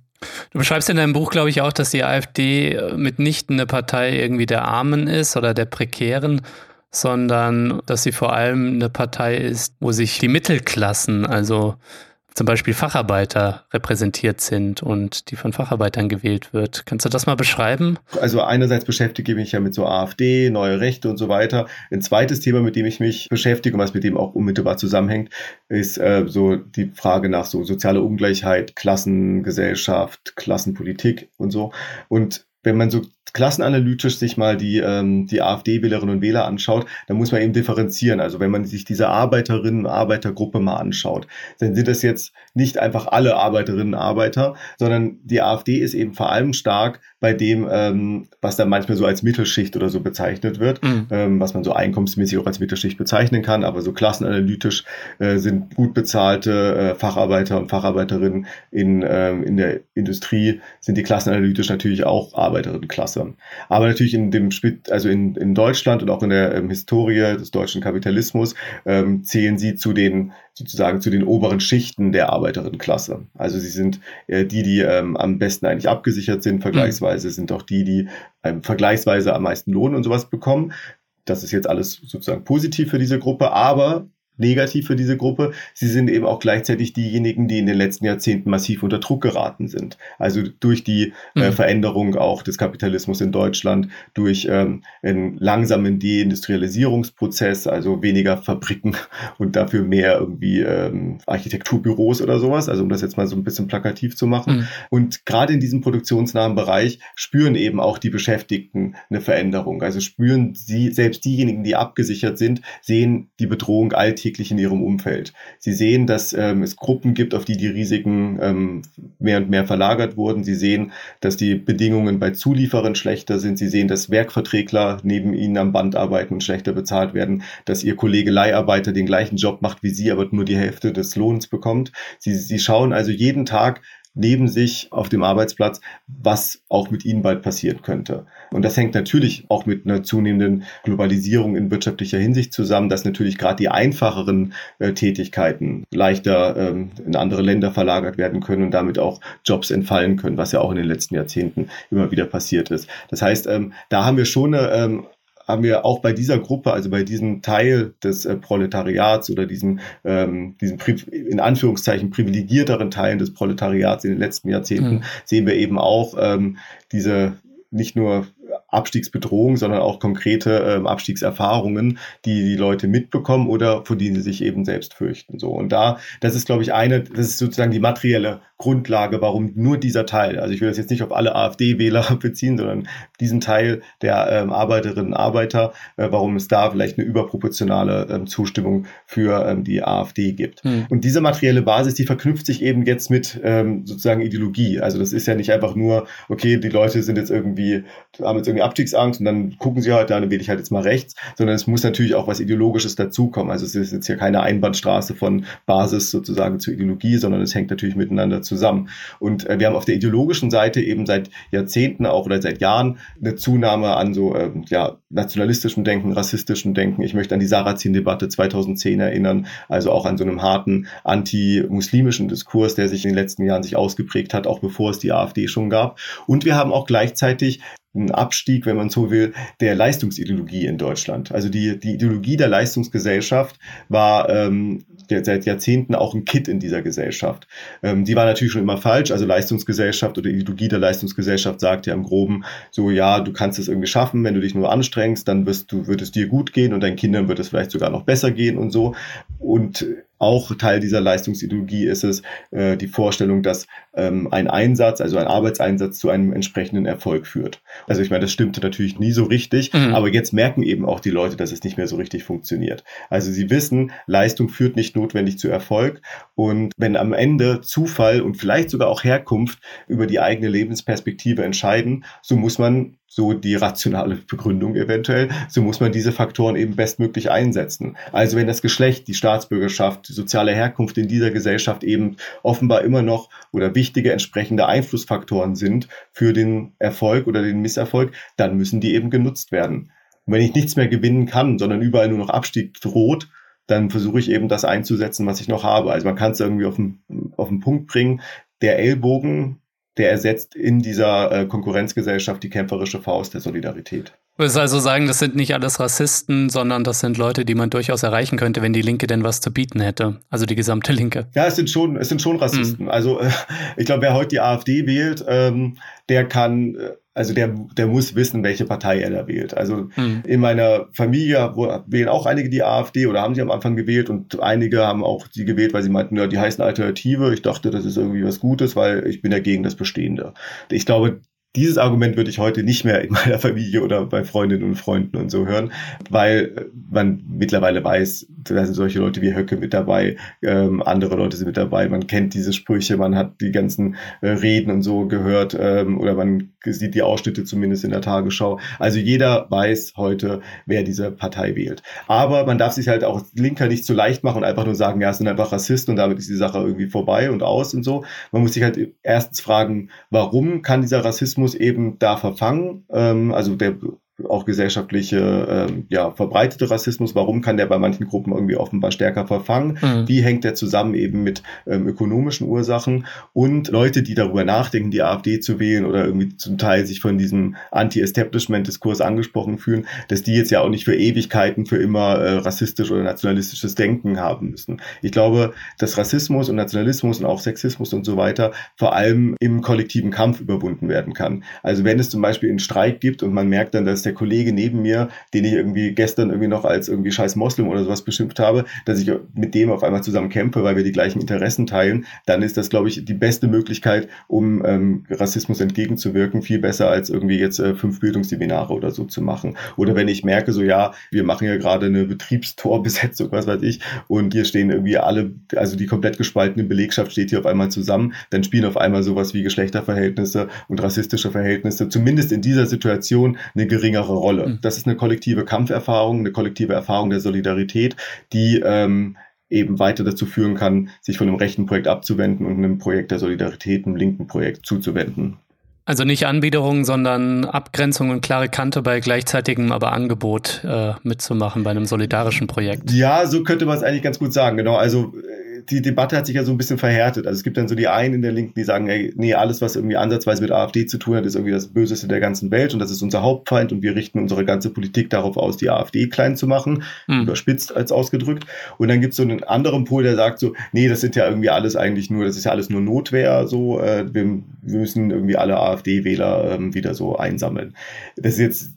Du beschreibst in deinem Buch, glaube ich, auch, dass die AfD äh, mitnichten eine Partei irgendwie der Armen ist oder der Prekären, sondern dass sie vor allem eine Partei ist, wo sich die Mittelklassen, also zum Beispiel Facharbeiter repräsentiert sind und die von Facharbeitern gewählt wird. Kannst du das mal beschreiben? Also einerseits beschäftige ich mich ja mit so AfD, neue Rechte und so weiter. Ein zweites Thema, mit dem ich mich beschäftige und was mit dem auch unmittelbar zusammenhängt, ist äh, so die Frage nach so sozialer Ungleichheit, Klassengesellschaft, Klassenpolitik und so. Und wenn man so klassenanalytisch sich mal die, ähm, die AfD-Wählerinnen und Wähler anschaut, dann muss man eben differenzieren. Also wenn man sich diese Arbeiterinnen und Arbeitergruppe mal anschaut, dann sind das jetzt nicht einfach alle Arbeiterinnen und Arbeiter, sondern die AfD ist eben vor allem stark bei dem, ähm, was dann manchmal so als Mittelschicht oder so bezeichnet wird, mhm. ähm, was man so einkommensmäßig auch als Mittelschicht bezeichnen kann, aber so klassenanalytisch äh, sind gut bezahlte äh, Facharbeiter und Facharbeiterinnen in, ähm, in der Industrie, sind die klassenanalytisch natürlich auch Arbeiterinnenklasse. Aber natürlich in dem also in, in Deutschland und auch in der ähm, Historie des deutschen Kapitalismus ähm, zählen sie zu den sozusagen zu den oberen Schichten der Arbeiterinnenklasse. Also sie sind äh, die, die ähm, am besten eigentlich abgesichert sind, vergleichsweise sind auch die, die ähm, vergleichsweise am meisten Lohn und sowas bekommen. Das ist jetzt alles sozusagen positiv für diese Gruppe, aber negativ für diese Gruppe. Sie sind eben auch gleichzeitig diejenigen, die in den letzten Jahrzehnten massiv unter Druck geraten sind. Also durch die äh, mhm. äh, Veränderung auch des Kapitalismus in Deutschland, durch ähm, einen langsamen Deindustrialisierungsprozess, also weniger Fabriken <laughs> und dafür mehr irgendwie ähm, Architekturbüros oder sowas, also um das jetzt mal so ein bisschen plakativ zu machen. Mhm. Und gerade in diesem produktionsnahen Bereich spüren eben auch die Beschäftigten eine Veränderung. Also spüren sie, selbst diejenigen, die abgesichert sind, sehen die Bedrohung alltäglich alltäglich in ihrem Umfeld. Sie sehen, dass ähm, es Gruppen gibt, auf die die Risiken ähm, mehr und mehr verlagert wurden. Sie sehen, dass die Bedingungen bei Zulieferern schlechter sind. Sie sehen, dass Werkverträgler neben ihnen am Band arbeiten und schlechter bezahlt werden, dass ihr Kollege Leiharbeiter den gleichen Job macht wie sie, aber nur die Hälfte des Lohns bekommt. Sie, sie schauen also jeden Tag neben sich auf dem Arbeitsplatz, was auch mit ihnen bald passieren könnte. Und das hängt natürlich auch mit einer zunehmenden Globalisierung in wirtschaftlicher Hinsicht zusammen, dass natürlich gerade die einfacheren äh, Tätigkeiten leichter ähm, in andere Länder verlagert werden können und damit auch Jobs entfallen können, was ja auch in den letzten Jahrzehnten immer wieder passiert ist. Das heißt, ähm, da haben wir schon eine ähm, haben wir auch bei dieser Gruppe, also bei diesem Teil des äh, Proletariats oder diesem, ähm, diesem in Anführungszeichen privilegierteren Teilen des Proletariats in den letzten Jahrzehnten, mhm. sehen wir eben auch ähm, diese nicht nur Abstiegsbedrohung, sondern auch konkrete ähm, Abstiegserfahrungen, die die Leute mitbekommen oder vor denen sie sich eben selbst fürchten. So und da, das ist, glaube ich, eine, das ist sozusagen die materielle Grundlage, warum nur dieser Teil, also ich will das jetzt nicht auf alle AfD-Wähler <laughs> beziehen, sondern diesen Teil der ähm, Arbeiterinnen und Arbeiter, äh, warum es da vielleicht eine überproportionale ähm, Zustimmung für ähm, die AfD gibt. Hm. Und diese materielle Basis, die verknüpft sich eben jetzt mit ähm, sozusagen Ideologie. Also das ist ja nicht einfach nur, okay, die Leute sind jetzt irgendwie, haben jetzt irgendwie Abstiegsangst und dann gucken sie halt, dann wähle ich halt jetzt mal rechts, sondern es muss natürlich auch was Ideologisches dazukommen. Also es ist jetzt hier keine Einbahnstraße von Basis sozusagen zur Ideologie, sondern es hängt natürlich miteinander zusammen. Und äh, wir haben auf der ideologischen Seite eben seit Jahrzehnten auch oder seit Jahren eine Zunahme an so äh, ja, nationalistischem Denken, rassistischem Denken. Ich möchte an die Sarrazin-Debatte 2010 erinnern, also auch an so einem harten anti-muslimischen Diskurs, der sich in den letzten Jahren sich ausgeprägt hat, auch bevor es die AfD schon gab. Und wir haben auch gleichzeitig einen Abstieg, wenn man so will, der Leistungsideologie in Deutschland. Also die, die Ideologie der Leistungsgesellschaft war ähm, seit Jahrzehnten auch ein Kit in dieser Gesellschaft. Ähm, die war natürlich schon immer falsch. Also Leistungsgesellschaft oder Ideologie der Leistungsgesellschaft sagt ja im Groben so, ja, du kannst es irgendwie schaffen, wenn du dich nur anstrengst, dann wirst du, wird es dir gut gehen und deinen Kindern wird es vielleicht sogar noch besser gehen und so. Und auch Teil dieser Leistungsideologie ist es äh, die Vorstellung, dass ähm, ein Einsatz, also ein Arbeitseinsatz zu einem entsprechenden Erfolg führt. Also ich meine, das stimmte natürlich nie so richtig, mhm. aber jetzt merken eben auch die Leute, dass es nicht mehr so richtig funktioniert. Also sie wissen, Leistung führt nicht notwendig zu Erfolg und wenn am Ende Zufall und vielleicht sogar auch Herkunft über die eigene Lebensperspektive entscheiden, so muss man so die rationale Begründung eventuell, so muss man diese Faktoren eben bestmöglich einsetzen. Also wenn das Geschlecht, die Staatsbürgerschaft, die soziale Herkunft in dieser Gesellschaft eben offenbar immer noch oder wichtige entsprechende Einflussfaktoren sind für den Erfolg oder den Misserfolg, dann müssen die eben genutzt werden. Und wenn ich nichts mehr gewinnen kann, sondern überall nur noch Abstieg droht, dann versuche ich eben das einzusetzen, was ich noch habe. Also man kann es irgendwie auf den, auf den Punkt bringen. Der Ellbogen der ersetzt in dieser äh, Konkurrenzgesellschaft die kämpferische Faust der Solidarität. Du würdest also sagen, das sind nicht alles Rassisten, sondern das sind Leute, die man durchaus erreichen könnte, wenn die Linke denn was zu bieten hätte. Also die gesamte Linke. Ja, es sind schon, es sind schon Rassisten. Mhm. Also äh, <laughs> ich glaube, wer heute die AfD wählt, ähm, der kann äh, also der, der muss wissen, welche Partei er da wählt. Also mhm. in meiner Familie wo, wählen auch einige die AfD oder haben sie am Anfang gewählt und einige haben auch sie gewählt, weil sie meinten, ja, die heißen Alternative. Ich dachte, das ist irgendwie was Gutes, weil ich bin dagegen das Bestehende. Ich glaube, Dieses Argument würde ich heute nicht mehr in meiner Familie oder bei Freundinnen und Freunden und so hören, weil man mittlerweile weiß, da sind solche Leute wie Höcke mit dabei, ähm, andere Leute sind mit dabei, man kennt diese Sprüche, man hat die ganzen äh, Reden und so gehört ähm, oder man sieht die Ausschnitte zumindest in der Tagesschau. Also jeder weiß heute, wer diese Partei wählt. Aber man darf sich halt auch Linker nicht zu leicht machen und einfach nur sagen, ja, es sind einfach Rassisten und damit ist die Sache irgendwie vorbei und aus und so. Man muss sich halt erstens fragen, warum kann dieser Rassismus eben da verfangen? Ähm, also der auch gesellschaftliche, ähm, ja, verbreitete Rassismus, warum kann der bei manchen Gruppen irgendwie offenbar stärker verfangen? Mhm. Wie hängt der zusammen eben mit ähm, ökonomischen Ursachen? Und Leute, die darüber nachdenken, die AfD zu wählen oder irgendwie zum Teil sich von diesem Anti-Establishment-Diskurs angesprochen fühlen, dass die jetzt ja auch nicht für Ewigkeiten für immer äh, rassistisch oder nationalistisches Denken haben müssen. Ich glaube, dass Rassismus und Nationalismus und auch Sexismus und so weiter vor allem im kollektiven Kampf überwunden werden kann. Also wenn es zum Beispiel einen Streik gibt und man merkt dann, dass der Kollege neben mir, den ich irgendwie gestern irgendwie noch als irgendwie scheiß Moslem oder sowas beschimpft habe, dass ich mit dem auf einmal zusammen kämpfe, weil wir die gleichen Interessen teilen, dann ist das, glaube ich, die beste Möglichkeit, um ähm, Rassismus entgegenzuwirken, viel besser als irgendwie jetzt äh, fünf Bildungsseminare oder so zu machen. Oder wenn ich merke, so ja, wir machen ja gerade eine Betriebstorbesetzung, was weiß ich, und hier stehen irgendwie alle, also die komplett gespaltene Belegschaft steht hier auf einmal zusammen, dann spielen auf einmal sowas wie Geschlechterverhältnisse und rassistische Verhältnisse, zumindest in dieser Situation, eine geringe geringere Rolle. Mhm. Das ist eine kollektive Kampferfahrung, eine kollektive Erfahrung der Solidarität, die ähm, eben weiter dazu führen kann, sich von einem rechten Projekt abzuwenden und einem Projekt der Solidarität, einem linken Projekt zuzuwenden. Also nicht Anbiederung, sondern Abgrenzung und klare Kante bei gleichzeitigem aber Angebot äh, mitzumachen bei einem solidarischen Projekt. Ja, so könnte man es eigentlich ganz gut sagen. Genau, also äh, die Debatte hat sich ja so ein bisschen verhärtet. Also es gibt dann so die einen in der Linken, die sagen, ey, nee, alles, was irgendwie ansatzweise mit AfD zu tun hat, ist irgendwie das Böseste der ganzen Welt und das ist unser Hauptfeind und wir richten unsere ganze Politik darauf aus, die AfD klein zu machen, mhm. überspitzt als ausgedrückt. Und dann gibt es so einen anderen Pol, der sagt so, nee, das sind ja irgendwie alles eigentlich nur, das ist ja alles nur Notwehr, so, äh, wir, wir müssen irgendwie alle AfD-Wähler ähm, wieder so einsammeln. Das ist jetzt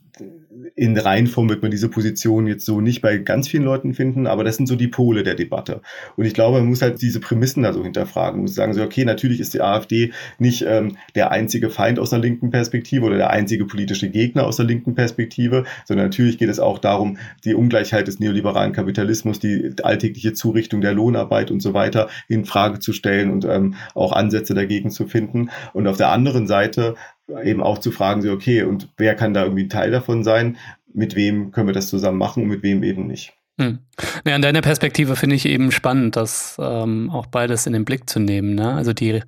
in Reihenform wird man diese Position jetzt so nicht bei ganz vielen Leuten finden, aber das sind so die Pole der Debatte. Und ich glaube, man muss halt diese Prämissen da so hinterfragen. Man muss sagen so, okay, natürlich ist die AfD nicht ähm, der einzige Feind aus der linken Perspektive oder der einzige politische Gegner aus der linken Perspektive, sondern natürlich geht es auch darum, die Ungleichheit des neoliberalen Kapitalismus, die alltägliche Zurichtung der Lohnarbeit und so weiter in Frage zu stellen und ähm, auch Ansätze dagegen zu finden. Und auf der anderen Seite eben auch zu fragen, so, okay, und wer kann da irgendwie Teil davon sein? Mit wem können wir das zusammen machen und mit wem eben nicht? Hm. Ja, an deiner Perspektive finde ich eben spannend, das ähm, auch beides in den Blick zu nehmen. Ne? Also die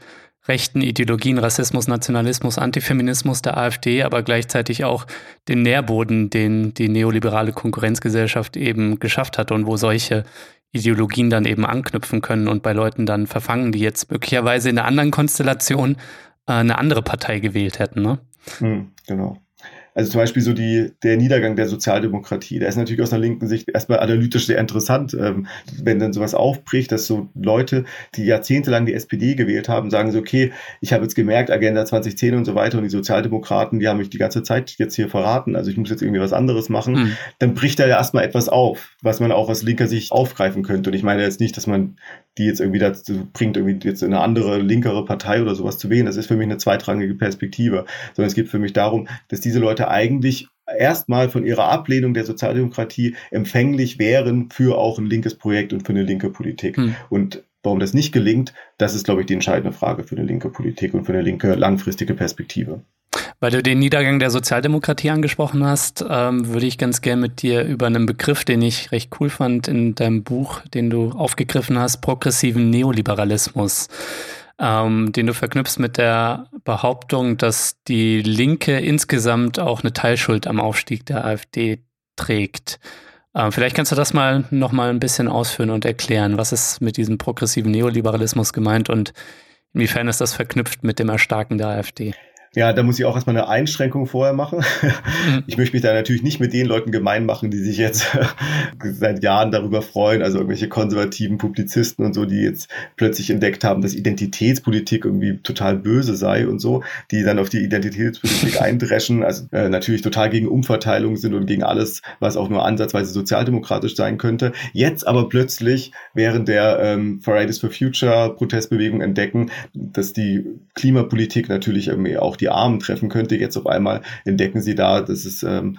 rechten Ideologien, Rassismus, Nationalismus, Antifeminismus der AfD, aber gleichzeitig auch den Nährboden, den die neoliberale Konkurrenzgesellschaft eben geschafft hat und wo solche Ideologien dann eben anknüpfen können und bei Leuten dann verfangen, die jetzt möglicherweise in einer anderen Konstellation eine andere Partei gewählt hätten. Ne? Hm, genau. Also zum Beispiel so die, der Niedergang der Sozialdemokratie, der ist natürlich aus einer linken Sicht erstmal analytisch sehr interessant, ähm, wenn dann sowas aufbricht, dass so Leute, die jahrzehntelang die SPD gewählt haben, sagen so, okay, ich habe jetzt gemerkt, Agenda 2010 und so weiter und die Sozialdemokraten, die haben mich die ganze Zeit jetzt hier verraten, also ich muss jetzt irgendwie was anderes machen, mhm. dann bricht da ja erstmal etwas auf, was man auch aus linker Sicht aufgreifen könnte. Und ich meine jetzt nicht, dass man die jetzt irgendwie dazu bringt, irgendwie jetzt eine andere, linkere Partei oder sowas zu wählen. Das ist für mich eine zweitrangige Perspektive. Sondern es geht für mich darum, dass diese Leute eigentlich erstmal von ihrer Ablehnung der Sozialdemokratie empfänglich wären für auch ein linkes Projekt und für eine linke Politik. Hm. Und warum das nicht gelingt, das ist, glaube ich, die entscheidende Frage für eine linke Politik und für eine linke langfristige Perspektive. Weil du den Niedergang der Sozialdemokratie angesprochen hast, ähm, würde ich ganz gern mit dir über einen Begriff, den ich recht cool fand in deinem Buch, den du aufgegriffen hast, progressiven Neoliberalismus, ähm, den du verknüpfst mit der Behauptung, dass die Linke insgesamt auch eine Teilschuld am Aufstieg der AfD trägt. Ähm, vielleicht kannst du das mal noch mal ein bisschen ausführen und erklären. Was ist mit diesem progressiven Neoliberalismus gemeint und inwiefern ist das verknüpft mit dem Erstarken der AfD? Ja, da muss ich auch erstmal eine Einschränkung vorher machen. Mhm. Ich möchte mich da natürlich nicht mit den Leuten gemein machen, die sich jetzt <laughs> seit Jahren darüber freuen, also irgendwelche konservativen Publizisten und so, die jetzt plötzlich entdeckt haben, dass Identitätspolitik irgendwie total böse sei und so, die dann auf die Identitätspolitik <laughs> eindreschen, also äh, natürlich total gegen Umverteilung sind und gegen alles, was auch nur ansatzweise sozialdemokratisch sein könnte. Jetzt aber plötzlich während der ähm, Fridays for Future Protestbewegung entdecken, dass die Klimapolitik natürlich irgendwie auch die Armen treffen könnte. Jetzt auf einmal entdecken sie da, dass es ähm,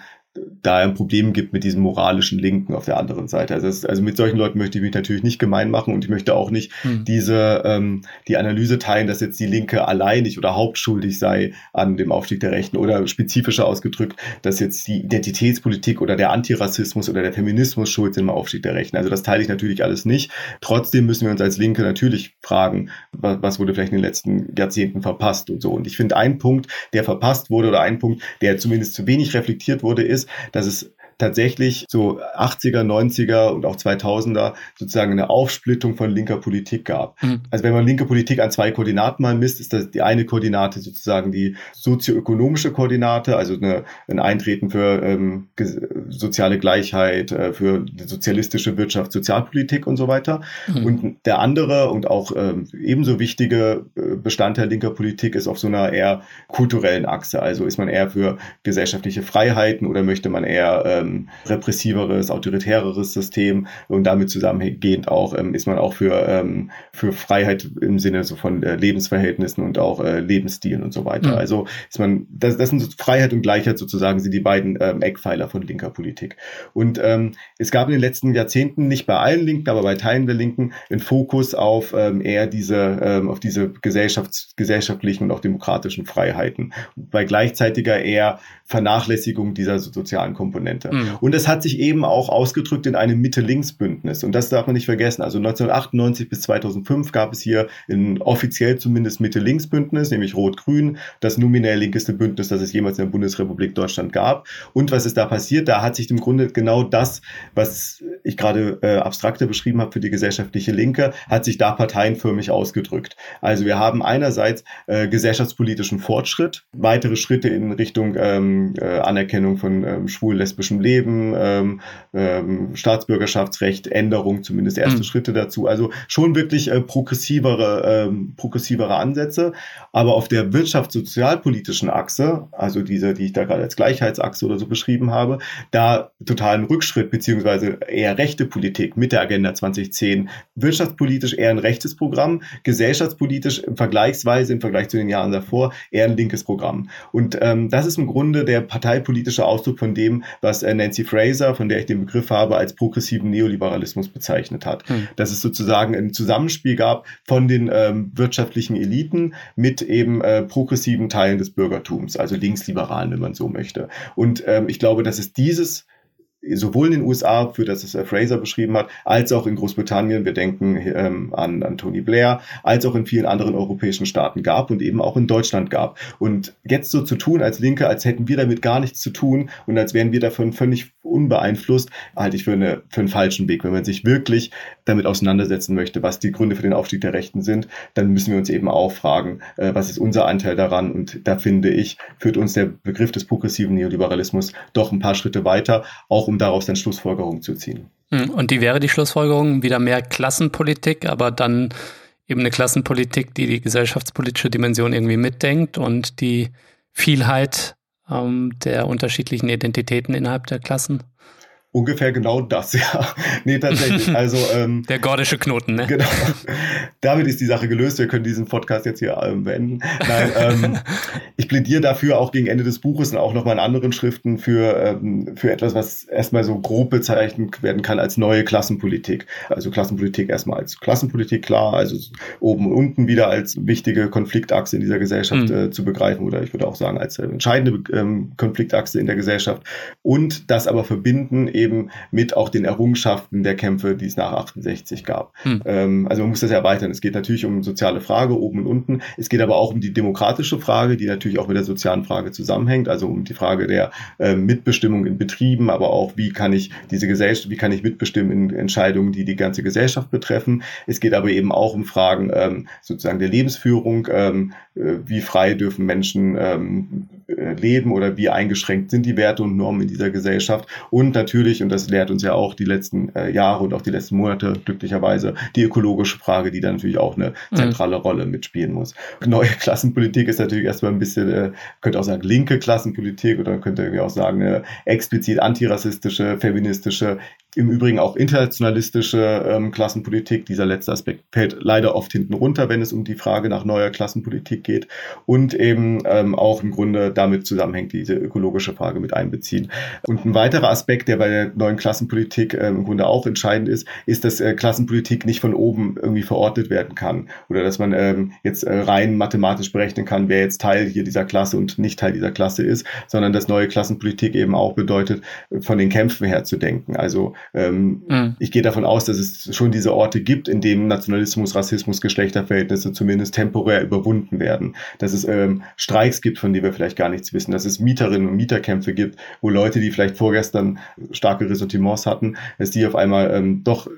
da ein Problem gibt mit diesem moralischen Linken auf der anderen Seite. Also, das, also mit solchen Leuten möchte ich mich natürlich nicht gemein machen und ich möchte auch nicht hm. diese ähm, die Analyse teilen, dass jetzt die Linke alleinig oder hauptschuldig sei an dem Aufstieg der Rechten oder spezifischer ausgedrückt, dass jetzt die Identitätspolitik oder der Antirassismus oder der Feminismus schuld sind am Aufstieg der Rechten. Also das teile ich natürlich alles nicht. Trotzdem müssen wir uns als Linke natürlich fragen, was, was wurde vielleicht in den letzten Jahrzehnten verpasst und so. Und ich finde, ein Punkt, der verpasst wurde oder ein Punkt, der zumindest zu wenig reflektiert wurde, ist, dass es tatsächlich so 80er, 90er und auch 2000er sozusagen eine Aufsplittung von linker Politik gab. Mhm. Also wenn man linke Politik an zwei Koordinaten mal misst, ist das die eine Koordinate sozusagen die sozioökonomische Koordinate, also eine, ein Eintreten für ähm, soziale Gleichheit, äh, für sozialistische Wirtschaft, Sozialpolitik und so weiter. Mhm. Und der andere und auch ähm, ebenso wichtige äh, Bestandteil linker Politik ist auf so einer eher kulturellen Achse. Also ist man eher für gesellschaftliche Freiheiten oder möchte man eher ähm, ähm, repressiveres, autoritäreres System und damit zusammengehend auch ähm, ist man auch für, ähm, für Freiheit im Sinne so von äh, Lebensverhältnissen und auch äh, Lebensstilen und so weiter. Mhm. Also ist man, das, das sind so Freiheit und Gleichheit sozusagen sind die beiden ähm, Eckpfeiler von linker Politik. Und ähm, es gab in den letzten Jahrzehnten nicht bei allen Linken, aber bei Teilen der Linken einen Fokus auf ähm, eher diese, ähm, auf diese gesellschafts gesellschaftlichen und auch demokratischen Freiheiten. Bei gleichzeitiger eher Vernachlässigung dieser sozialen Komponente. Mhm. Und es hat sich eben auch ausgedrückt in einem Mitte-Links-Bündnis. Und das darf man nicht vergessen. Also 1998 bis 2005 gab es hier in offiziell zumindest Mitte-Links-Bündnis, nämlich Rot-Grün, das nominell linkeste Bündnis, das es jemals in der Bundesrepublik Deutschland gab. Und was ist da passiert? Da hat sich im Grunde genau das, was ich gerade äh, abstrakter beschrieben habe für die gesellschaftliche Linke, hat sich da parteienförmig ausgedrückt. Also wir haben einerseits äh, gesellschaftspolitischen Fortschritt, weitere Schritte in Richtung ähm, äh, Anerkennung von ähm, schwul-lesbischem Leben, ähm, ähm, Staatsbürgerschaftsrecht, Änderung, zumindest erste mhm. Schritte dazu. Also schon wirklich äh, progressivere, ähm, progressivere Ansätze. Aber auf der wirtschafts-sozialpolitischen Achse, also diese, die ich da gerade als Gleichheitsachse oder so beschrieben habe, da totalen Rückschritt, beziehungsweise eher rechte Politik mit der Agenda 2010. Wirtschaftspolitisch eher ein rechtes Programm, gesellschaftspolitisch vergleichsweise im Vergleich zu den Jahren davor eher ein linkes Programm. Und ähm, das ist im Grunde der parteipolitische Ausdruck von dem, was äh, Nancy Fraser, von der ich den Begriff habe, als progressiven Neoliberalismus bezeichnet hat. Hm. Dass es sozusagen ein Zusammenspiel gab von den ähm, wirtschaftlichen Eliten mit eben äh, progressiven Teilen des Bürgertums, also Linksliberalen, wenn man so möchte. Und ähm, ich glaube, dass es dieses sowohl in den USA, für das es Fraser beschrieben hat, als auch in Großbritannien, wir denken ähm, an, an Tony Blair, als auch in vielen anderen europäischen Staaten gab und eben auch in Deutschland gab. Und jetzt so zu tun als Linke, als hätten wir damit gar nichts zu tun und als wären wir davon völlig unbeeinflusst, halte ich für, eine, für einen falschen Weg. Wenn man sich wirklich damit auseinandersetzen möchte, was die Gründe für den Aufstieg der Rechten sind, dann müssen wir uns eben auch fragen, äh, was ist unser Anteil daran? Und da finde ich, führt uns der Begriff des progressiven Neoliberalismus doch ein paar Schritte weiter, auch um daraus dann Schlussfolgerungen zu ziehen. Hm, und die wäre die Schlussfolgerung wieder mehr Klassenpolitik, aber dann eben eine Klassenpolitik, die die gesellschaftspolitische Dimension irgendwie mitdenkt und die Vielheit ähm, der unterschiedlichen Identitäten innerhalb der Klassen? Ungefähr genau das, <laughs> ja. nee, tatsächlich. <laughs> Also ähm, der gordische Knoten, ne? Genau. Damit ist die Sache gelöst. Wir können diesen Podcast jetzt hier ähm, beenden. Nein, ähm, <laughs> ich plädiere dafür auch gegen Ende des Buches und auch nochmal in anderen Schriften für ähm, für etwas, was erstmal so grob bezeichnet werden kann als neue Klassenpolitik. Also Klassenpolitik erstmal als Klassenpolitik klar, also oben und unten wieder als wichtige Konfliktachse in dieser Gesellschaft mhm. äh, zu begreifen oder ich würde auch sagen als äh, entscheidende ähm, Konfliktachse in der Gesellschaft und das aber verbinden eben mit auch den Errungenschaften der Kämpfe, die es nach 68 gab. Hm. Ähm, also man muss das erweitern. Es geht natürlich um soziale Frage oben und unten. Es geht aber auch um die demokratische Frage, die natürlich auch mit der sozialen Frage zusammenhängt. Also um die Frage der äh, Mitbestimmung in Betrieben, aber auch wie kann ich diese Gesellschaft, wie kann ich mitbestimmen in Entscheidungen, die die ganze Gesellschaft betreffen. Es geht aber eben auch um Fragen ähm, sozusagen der Lebensführung. Ähm, äh, wie frei dürfen Menschen ähm, äh, leben oder wie eingeschränkt sind die Werte und Normen in dieser Gesellschaft. Und natürlich, und das lehrt uns ja auch die letzten äh, Jahre und auch die letzten Monate glücklicherweise, die ökologische Frage, die da natürlich auch eine mhm. zentrale mhm. Rolle mitspielen muss. Neue Klassenpolitik ist natürlich erstmal ein bisschen, äh, könnte auch sagen, linke Klassenpolitik oder könnte irgendwie auch sagen, eine explizit antirassistische, feministische, im Übrigen auch internationalistische ähm, Klassenpolitik. Dieser letzte Aspekt fällt leider oft hinten runter, wenn es um die Frage nach neuer Klassenpolitik geht und eben ähm, auch im Grunde damit zusammenhängt, diese ökologische Frage mit einbeziehen. Und ein weiterer Aspekt, der bei der neuen Klassenpolitik äh, im Grunde auch entscheidend ist, ist, dass äh, Klassenpolitik nicht von oben irgendwie verordnet werden kann oder dass man ähm, jetzt äh, rein mathematisch berechnen kann, wer jetzt Teil hier dieser Klasse und nicht Teil dieser Klasse ist, sondern dass neue Klassenpolitik eben auch bedeutet, von den Kämpfen her zu denken. Also ähm, mhm. ich gehe davon aus, dass es schon diese Orte gibt, in denen Nationalismus, Rassismus, Geschlechterverhältnisse zumindest temporär überwunden werden. Dass es ähm, Streiks gibt, von denen wir vielleicht gar nichts wissen, dass es Mieterinnen und Mieterkämpfe gibt, wo Leute, die vielleicht vorgestern starke Ressentiments hatten, dass die auf einmal ähm, doch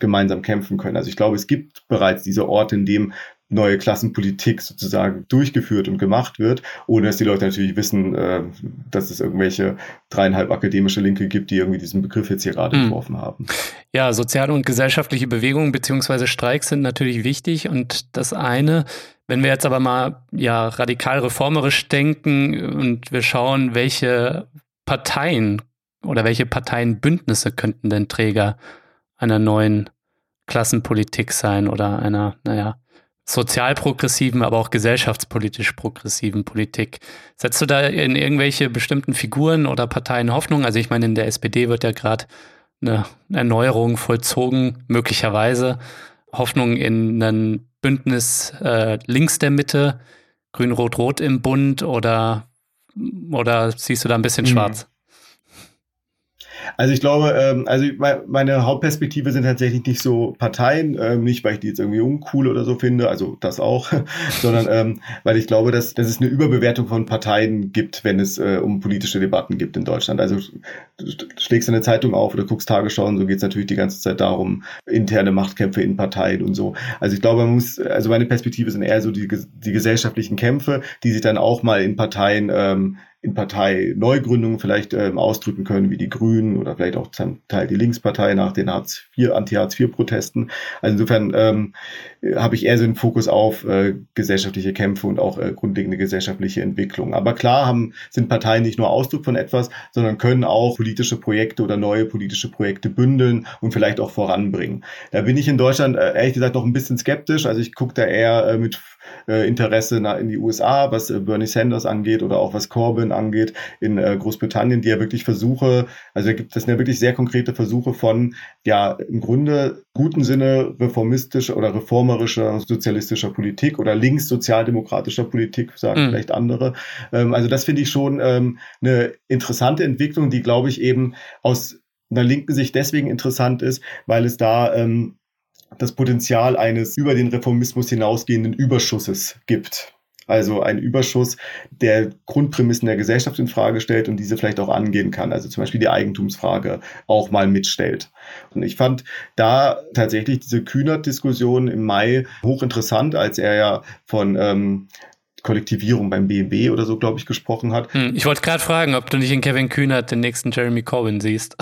gemeinsam kämpfen können. Also ich glaube, es gibt bereits diese Orte, in dem neue Klassenpolitik sozusagen durchgeführt und gemacht wird, ohne dass die Leute natürlich wissen, äh, dass es irgendwelche dreieinhalb akademische Linke gibt, die irgendwie diesen Begriff jetzt hier gerade hm. entworfen haben. Ja, soziale und gesellschaftliche Bewegungen beziehungsweise Streiks sind natürlich wichtig und das eine, wenn wir jetzt aber mal ja radikal reformerisch denken und wir schauen, welche Parteien oder welche Parteienbündnisse könnten denn Träger einer neuen Klassenpolitik sein oder einer, naja, sozialprogressiven, aber auch gesellschaftspolitisch progressiven Politik. Setzt du da in irgendwelche bestimmten Figuren oder Parteien Hoffnung? Also ich meine, in der SPD wird ja gerade eine Erneuerung vollzogen, möglicherweise. Hoffnung in ein Bündnis äh, links der Mitte, Grün-Rot-Rot im Bund oder, oder siehst du da ein bisschen mhm. schwarz? Also ich glaube, ähm, also meine Hauptperspektive sind tatsächlich nicht so Parteien, ähm, nicht weil ich die jetzt irgendwie uncool oder so finde, also das auch, <laughs> sondern ähm, weil ich glaube, dass, dass es eine Überbewertung von Parteien gibt, wenn es äh, um politische Debatten gibt in Deutschland. Also du schlägst eine Zeitung auf oder guckst Tagesschau und so geht es natürlich die ganze Zeit darum, interne Machtkämpfe in Parteien und so. Also ich glaube, man muss, also meine Perspektive sind eher so die, die gesellschaftlichen Kämpfe, die sich dann auch mal in Parteien ähm, in Parteineugründungen vielleicht ähm, ausdrücken können, wie die Grünen oder vielleicht auch zum Teil die Linkspartei nach den Hartz IV, Anti-Hartz-IV-Protesten. Also insofern ähm, habe ich eher so einen Fokus auf äh, gesellschaftliche Kämpfe und auch äh, grundlegende gesellschaftliche Entwicklung. Aber klar haben, sind Parteien nicht nur Ausdruck von etwas, sondern können auch politische Projekte oder neue politische Projekte bündeln und vielleicht auch voranbringen. Da bin ich in Deutschland äh, ehrlich gesagt noch ein bisschen skeptisch. Also ich gucke da eher äh, mit äh, Interesse in die USA, was äh, Bernie Sanders angeht oder auch was Corbyn angeht in äh, Großbritannien, die ja wirklich Versuche, also gibt es ja wirklich sehr konkrete Versuche von, ja, im Grunde guten Sinne reformistischer oder reformerischer sozialistischer Politik oder linkssozialdemokratischer Politik, sagen mhm. vielleicht andere. Ähm, also das finde ich schon ähm, eine interessante Entwicklung, die, glaube ich, eben aus einer linken Sicht deswegen interessant ist, weil es da ähm, das Potenzial eines über den Reformismus hinausgehenden Überschusses gibt. Also ein Überschuss, der Grundprämissen der Gesellschaft in Frage stellt und diese vielleicht auch angehen kann. Also zum Beispiel die Eigentumsfrage auch mal mitstellt. Und ich fand da tatsächlich diese Kühnert-Diskussion im Mai hochinteressant, als er ja von ähm, Kollektivierung beim BMW oder so, glaube ich, gesprochen hat. Hm, ich wollte gerade fragen, ob du nicht in Kevin Kühnert den nächsten Jeremy Corbyn siehst.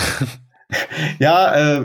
<laughs> ja, äh,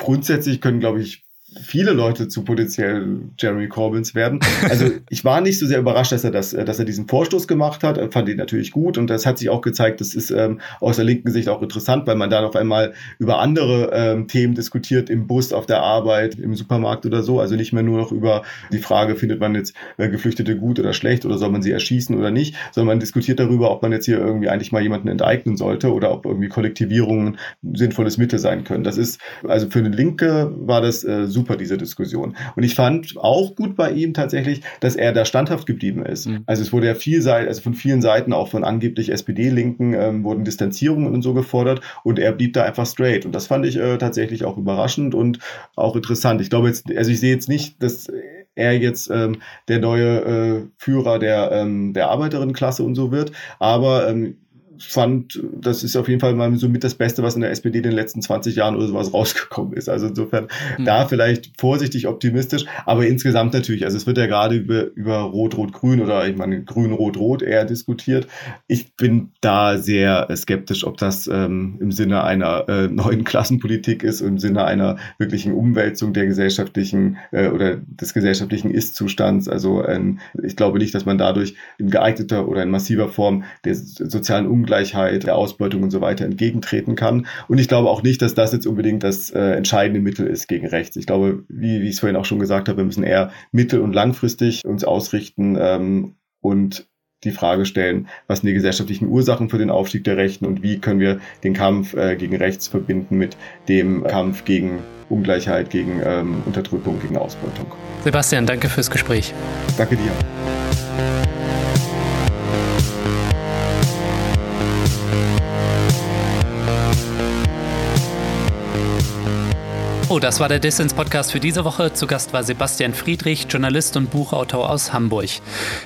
grundsätzlich können, glaube ich, viele Leute zu potenziell Jeremy Corbyns werden. Also <laughs> ich war nicht so sehr überrascht, dass er das, dass er diesen Vorstoß gemacht hat. Fand ihn natürlich gut und das hat sich auch gezeigt, das ist ähm, aus der linken Sicht auch interessant, weil man da noch einmal über andere ähm, Themen diskutiert im Bus, auf der Arbeit, im Supermarkt oder so. Also nicht mehr nur noch über die Frage, findet man jetzt äh, Geflüchtete gut oder schlecht oder soll man sie erschießen oder nicht, sondern man diskutiert darüber, ob man jetzt hier irgendwie eigentlich mal jemanden enteignen sollte oder ob irgendwie Kollektivierungen ein sinnvolles Mittel sein können. Das ist, also für eine Linke war das äh, super super, diese Diskussion. Und ich fand auch gut bei ihm tatsächlich, dass er da standhaft geblieben ist. Mhm. Also es wurde ja viel also von vielen Seiten, auch von angeblich SPD-Linken, ähm, wurden Distanzierungen und so gefordert und er blieb da einfach straight. Und das fand ich äh, tatsächlich auch überraschend und auch interessant. Ich glaube jetzt, also ich sehe jetzt nicht, dass er jetzt ähm, der neue äh, Führer der, ähm, der Arbeiterinnenklasse und so wird, aber ähm, fand, das ist auf jeden Fall mal so mit das Beste, was in der SPD in den letzten 20 Jahren oder sowas rausgekommen ist. Also insofern mhm. da vielleicht vorsichtig optimistisch, aber insgesamt natürlich, also es wird ja gerade über, über Rot-Rot-Grün oder ich meine Grün-Rot-Rot eher diskutiert. Ich bin da sehr skeptisch, ob das ähm, im Sinne einer äh, neuen Klassenpolitik ist, im Sinne einer wirklichen Umwälzung der gesellschaftlichen äh, oder des gesellschaftlichen Ist-Zustands. Also ähm, ich glaube nicht, dass man dadurch in geeigneter oder in massiver Form der sozialen Ungleichheit Ungleichheit, der Ausbeutung und so weiter entgegentreten kann. Und ich glaube auch nicht, dass das jetzt unbedingt das äh, entscheidende Mittel ist gegen rechts. Ich glaube, wie, wie ich es vorhin auch schon gesagt habe, wir müssen eher mittel- und langfristig uns ausrichten ähm, und die Frage stellen, was sind die gesellschaftlichen Ursachen für den Aufstieg der Rechten und wie können wir den Kampf äh, gegen rechts verbinden mit dem Kampf gegen Ungleichheit, gegen ähm, Unterdrückung, gegen Ausbeutung. Sebastian, danke fürs Gespräch. Danke dir. Oh, das war der Dissens-Podcast für diese Woche. Zu Gast war Sebastian Friedrich, Journalist und Buchautor aus Hamburg.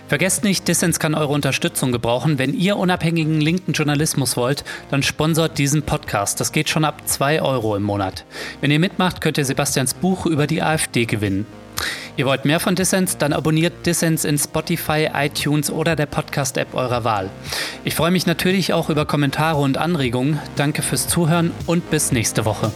Vergesst nicht, Dissens kann eure Unterstützung gebrauchen. Wenn ihr unabhängigen linken Journalismus wollt, dann sponsort diesen Podcast. Das geht schon ab 2 Euro im Monat. Wenn ihr mitmacht, könnt ihr Sebastians Buch über die AfD gewinnen. Ihr wollt mehr von Dissens? Dann abonniert Dissens in Spotify, iTunes oder der Podcast-App eurer Wahl. Ich freue mich natürlich auch über Kommentare und Anregungen. Danke fürs Zuhören und bis nächste Woche.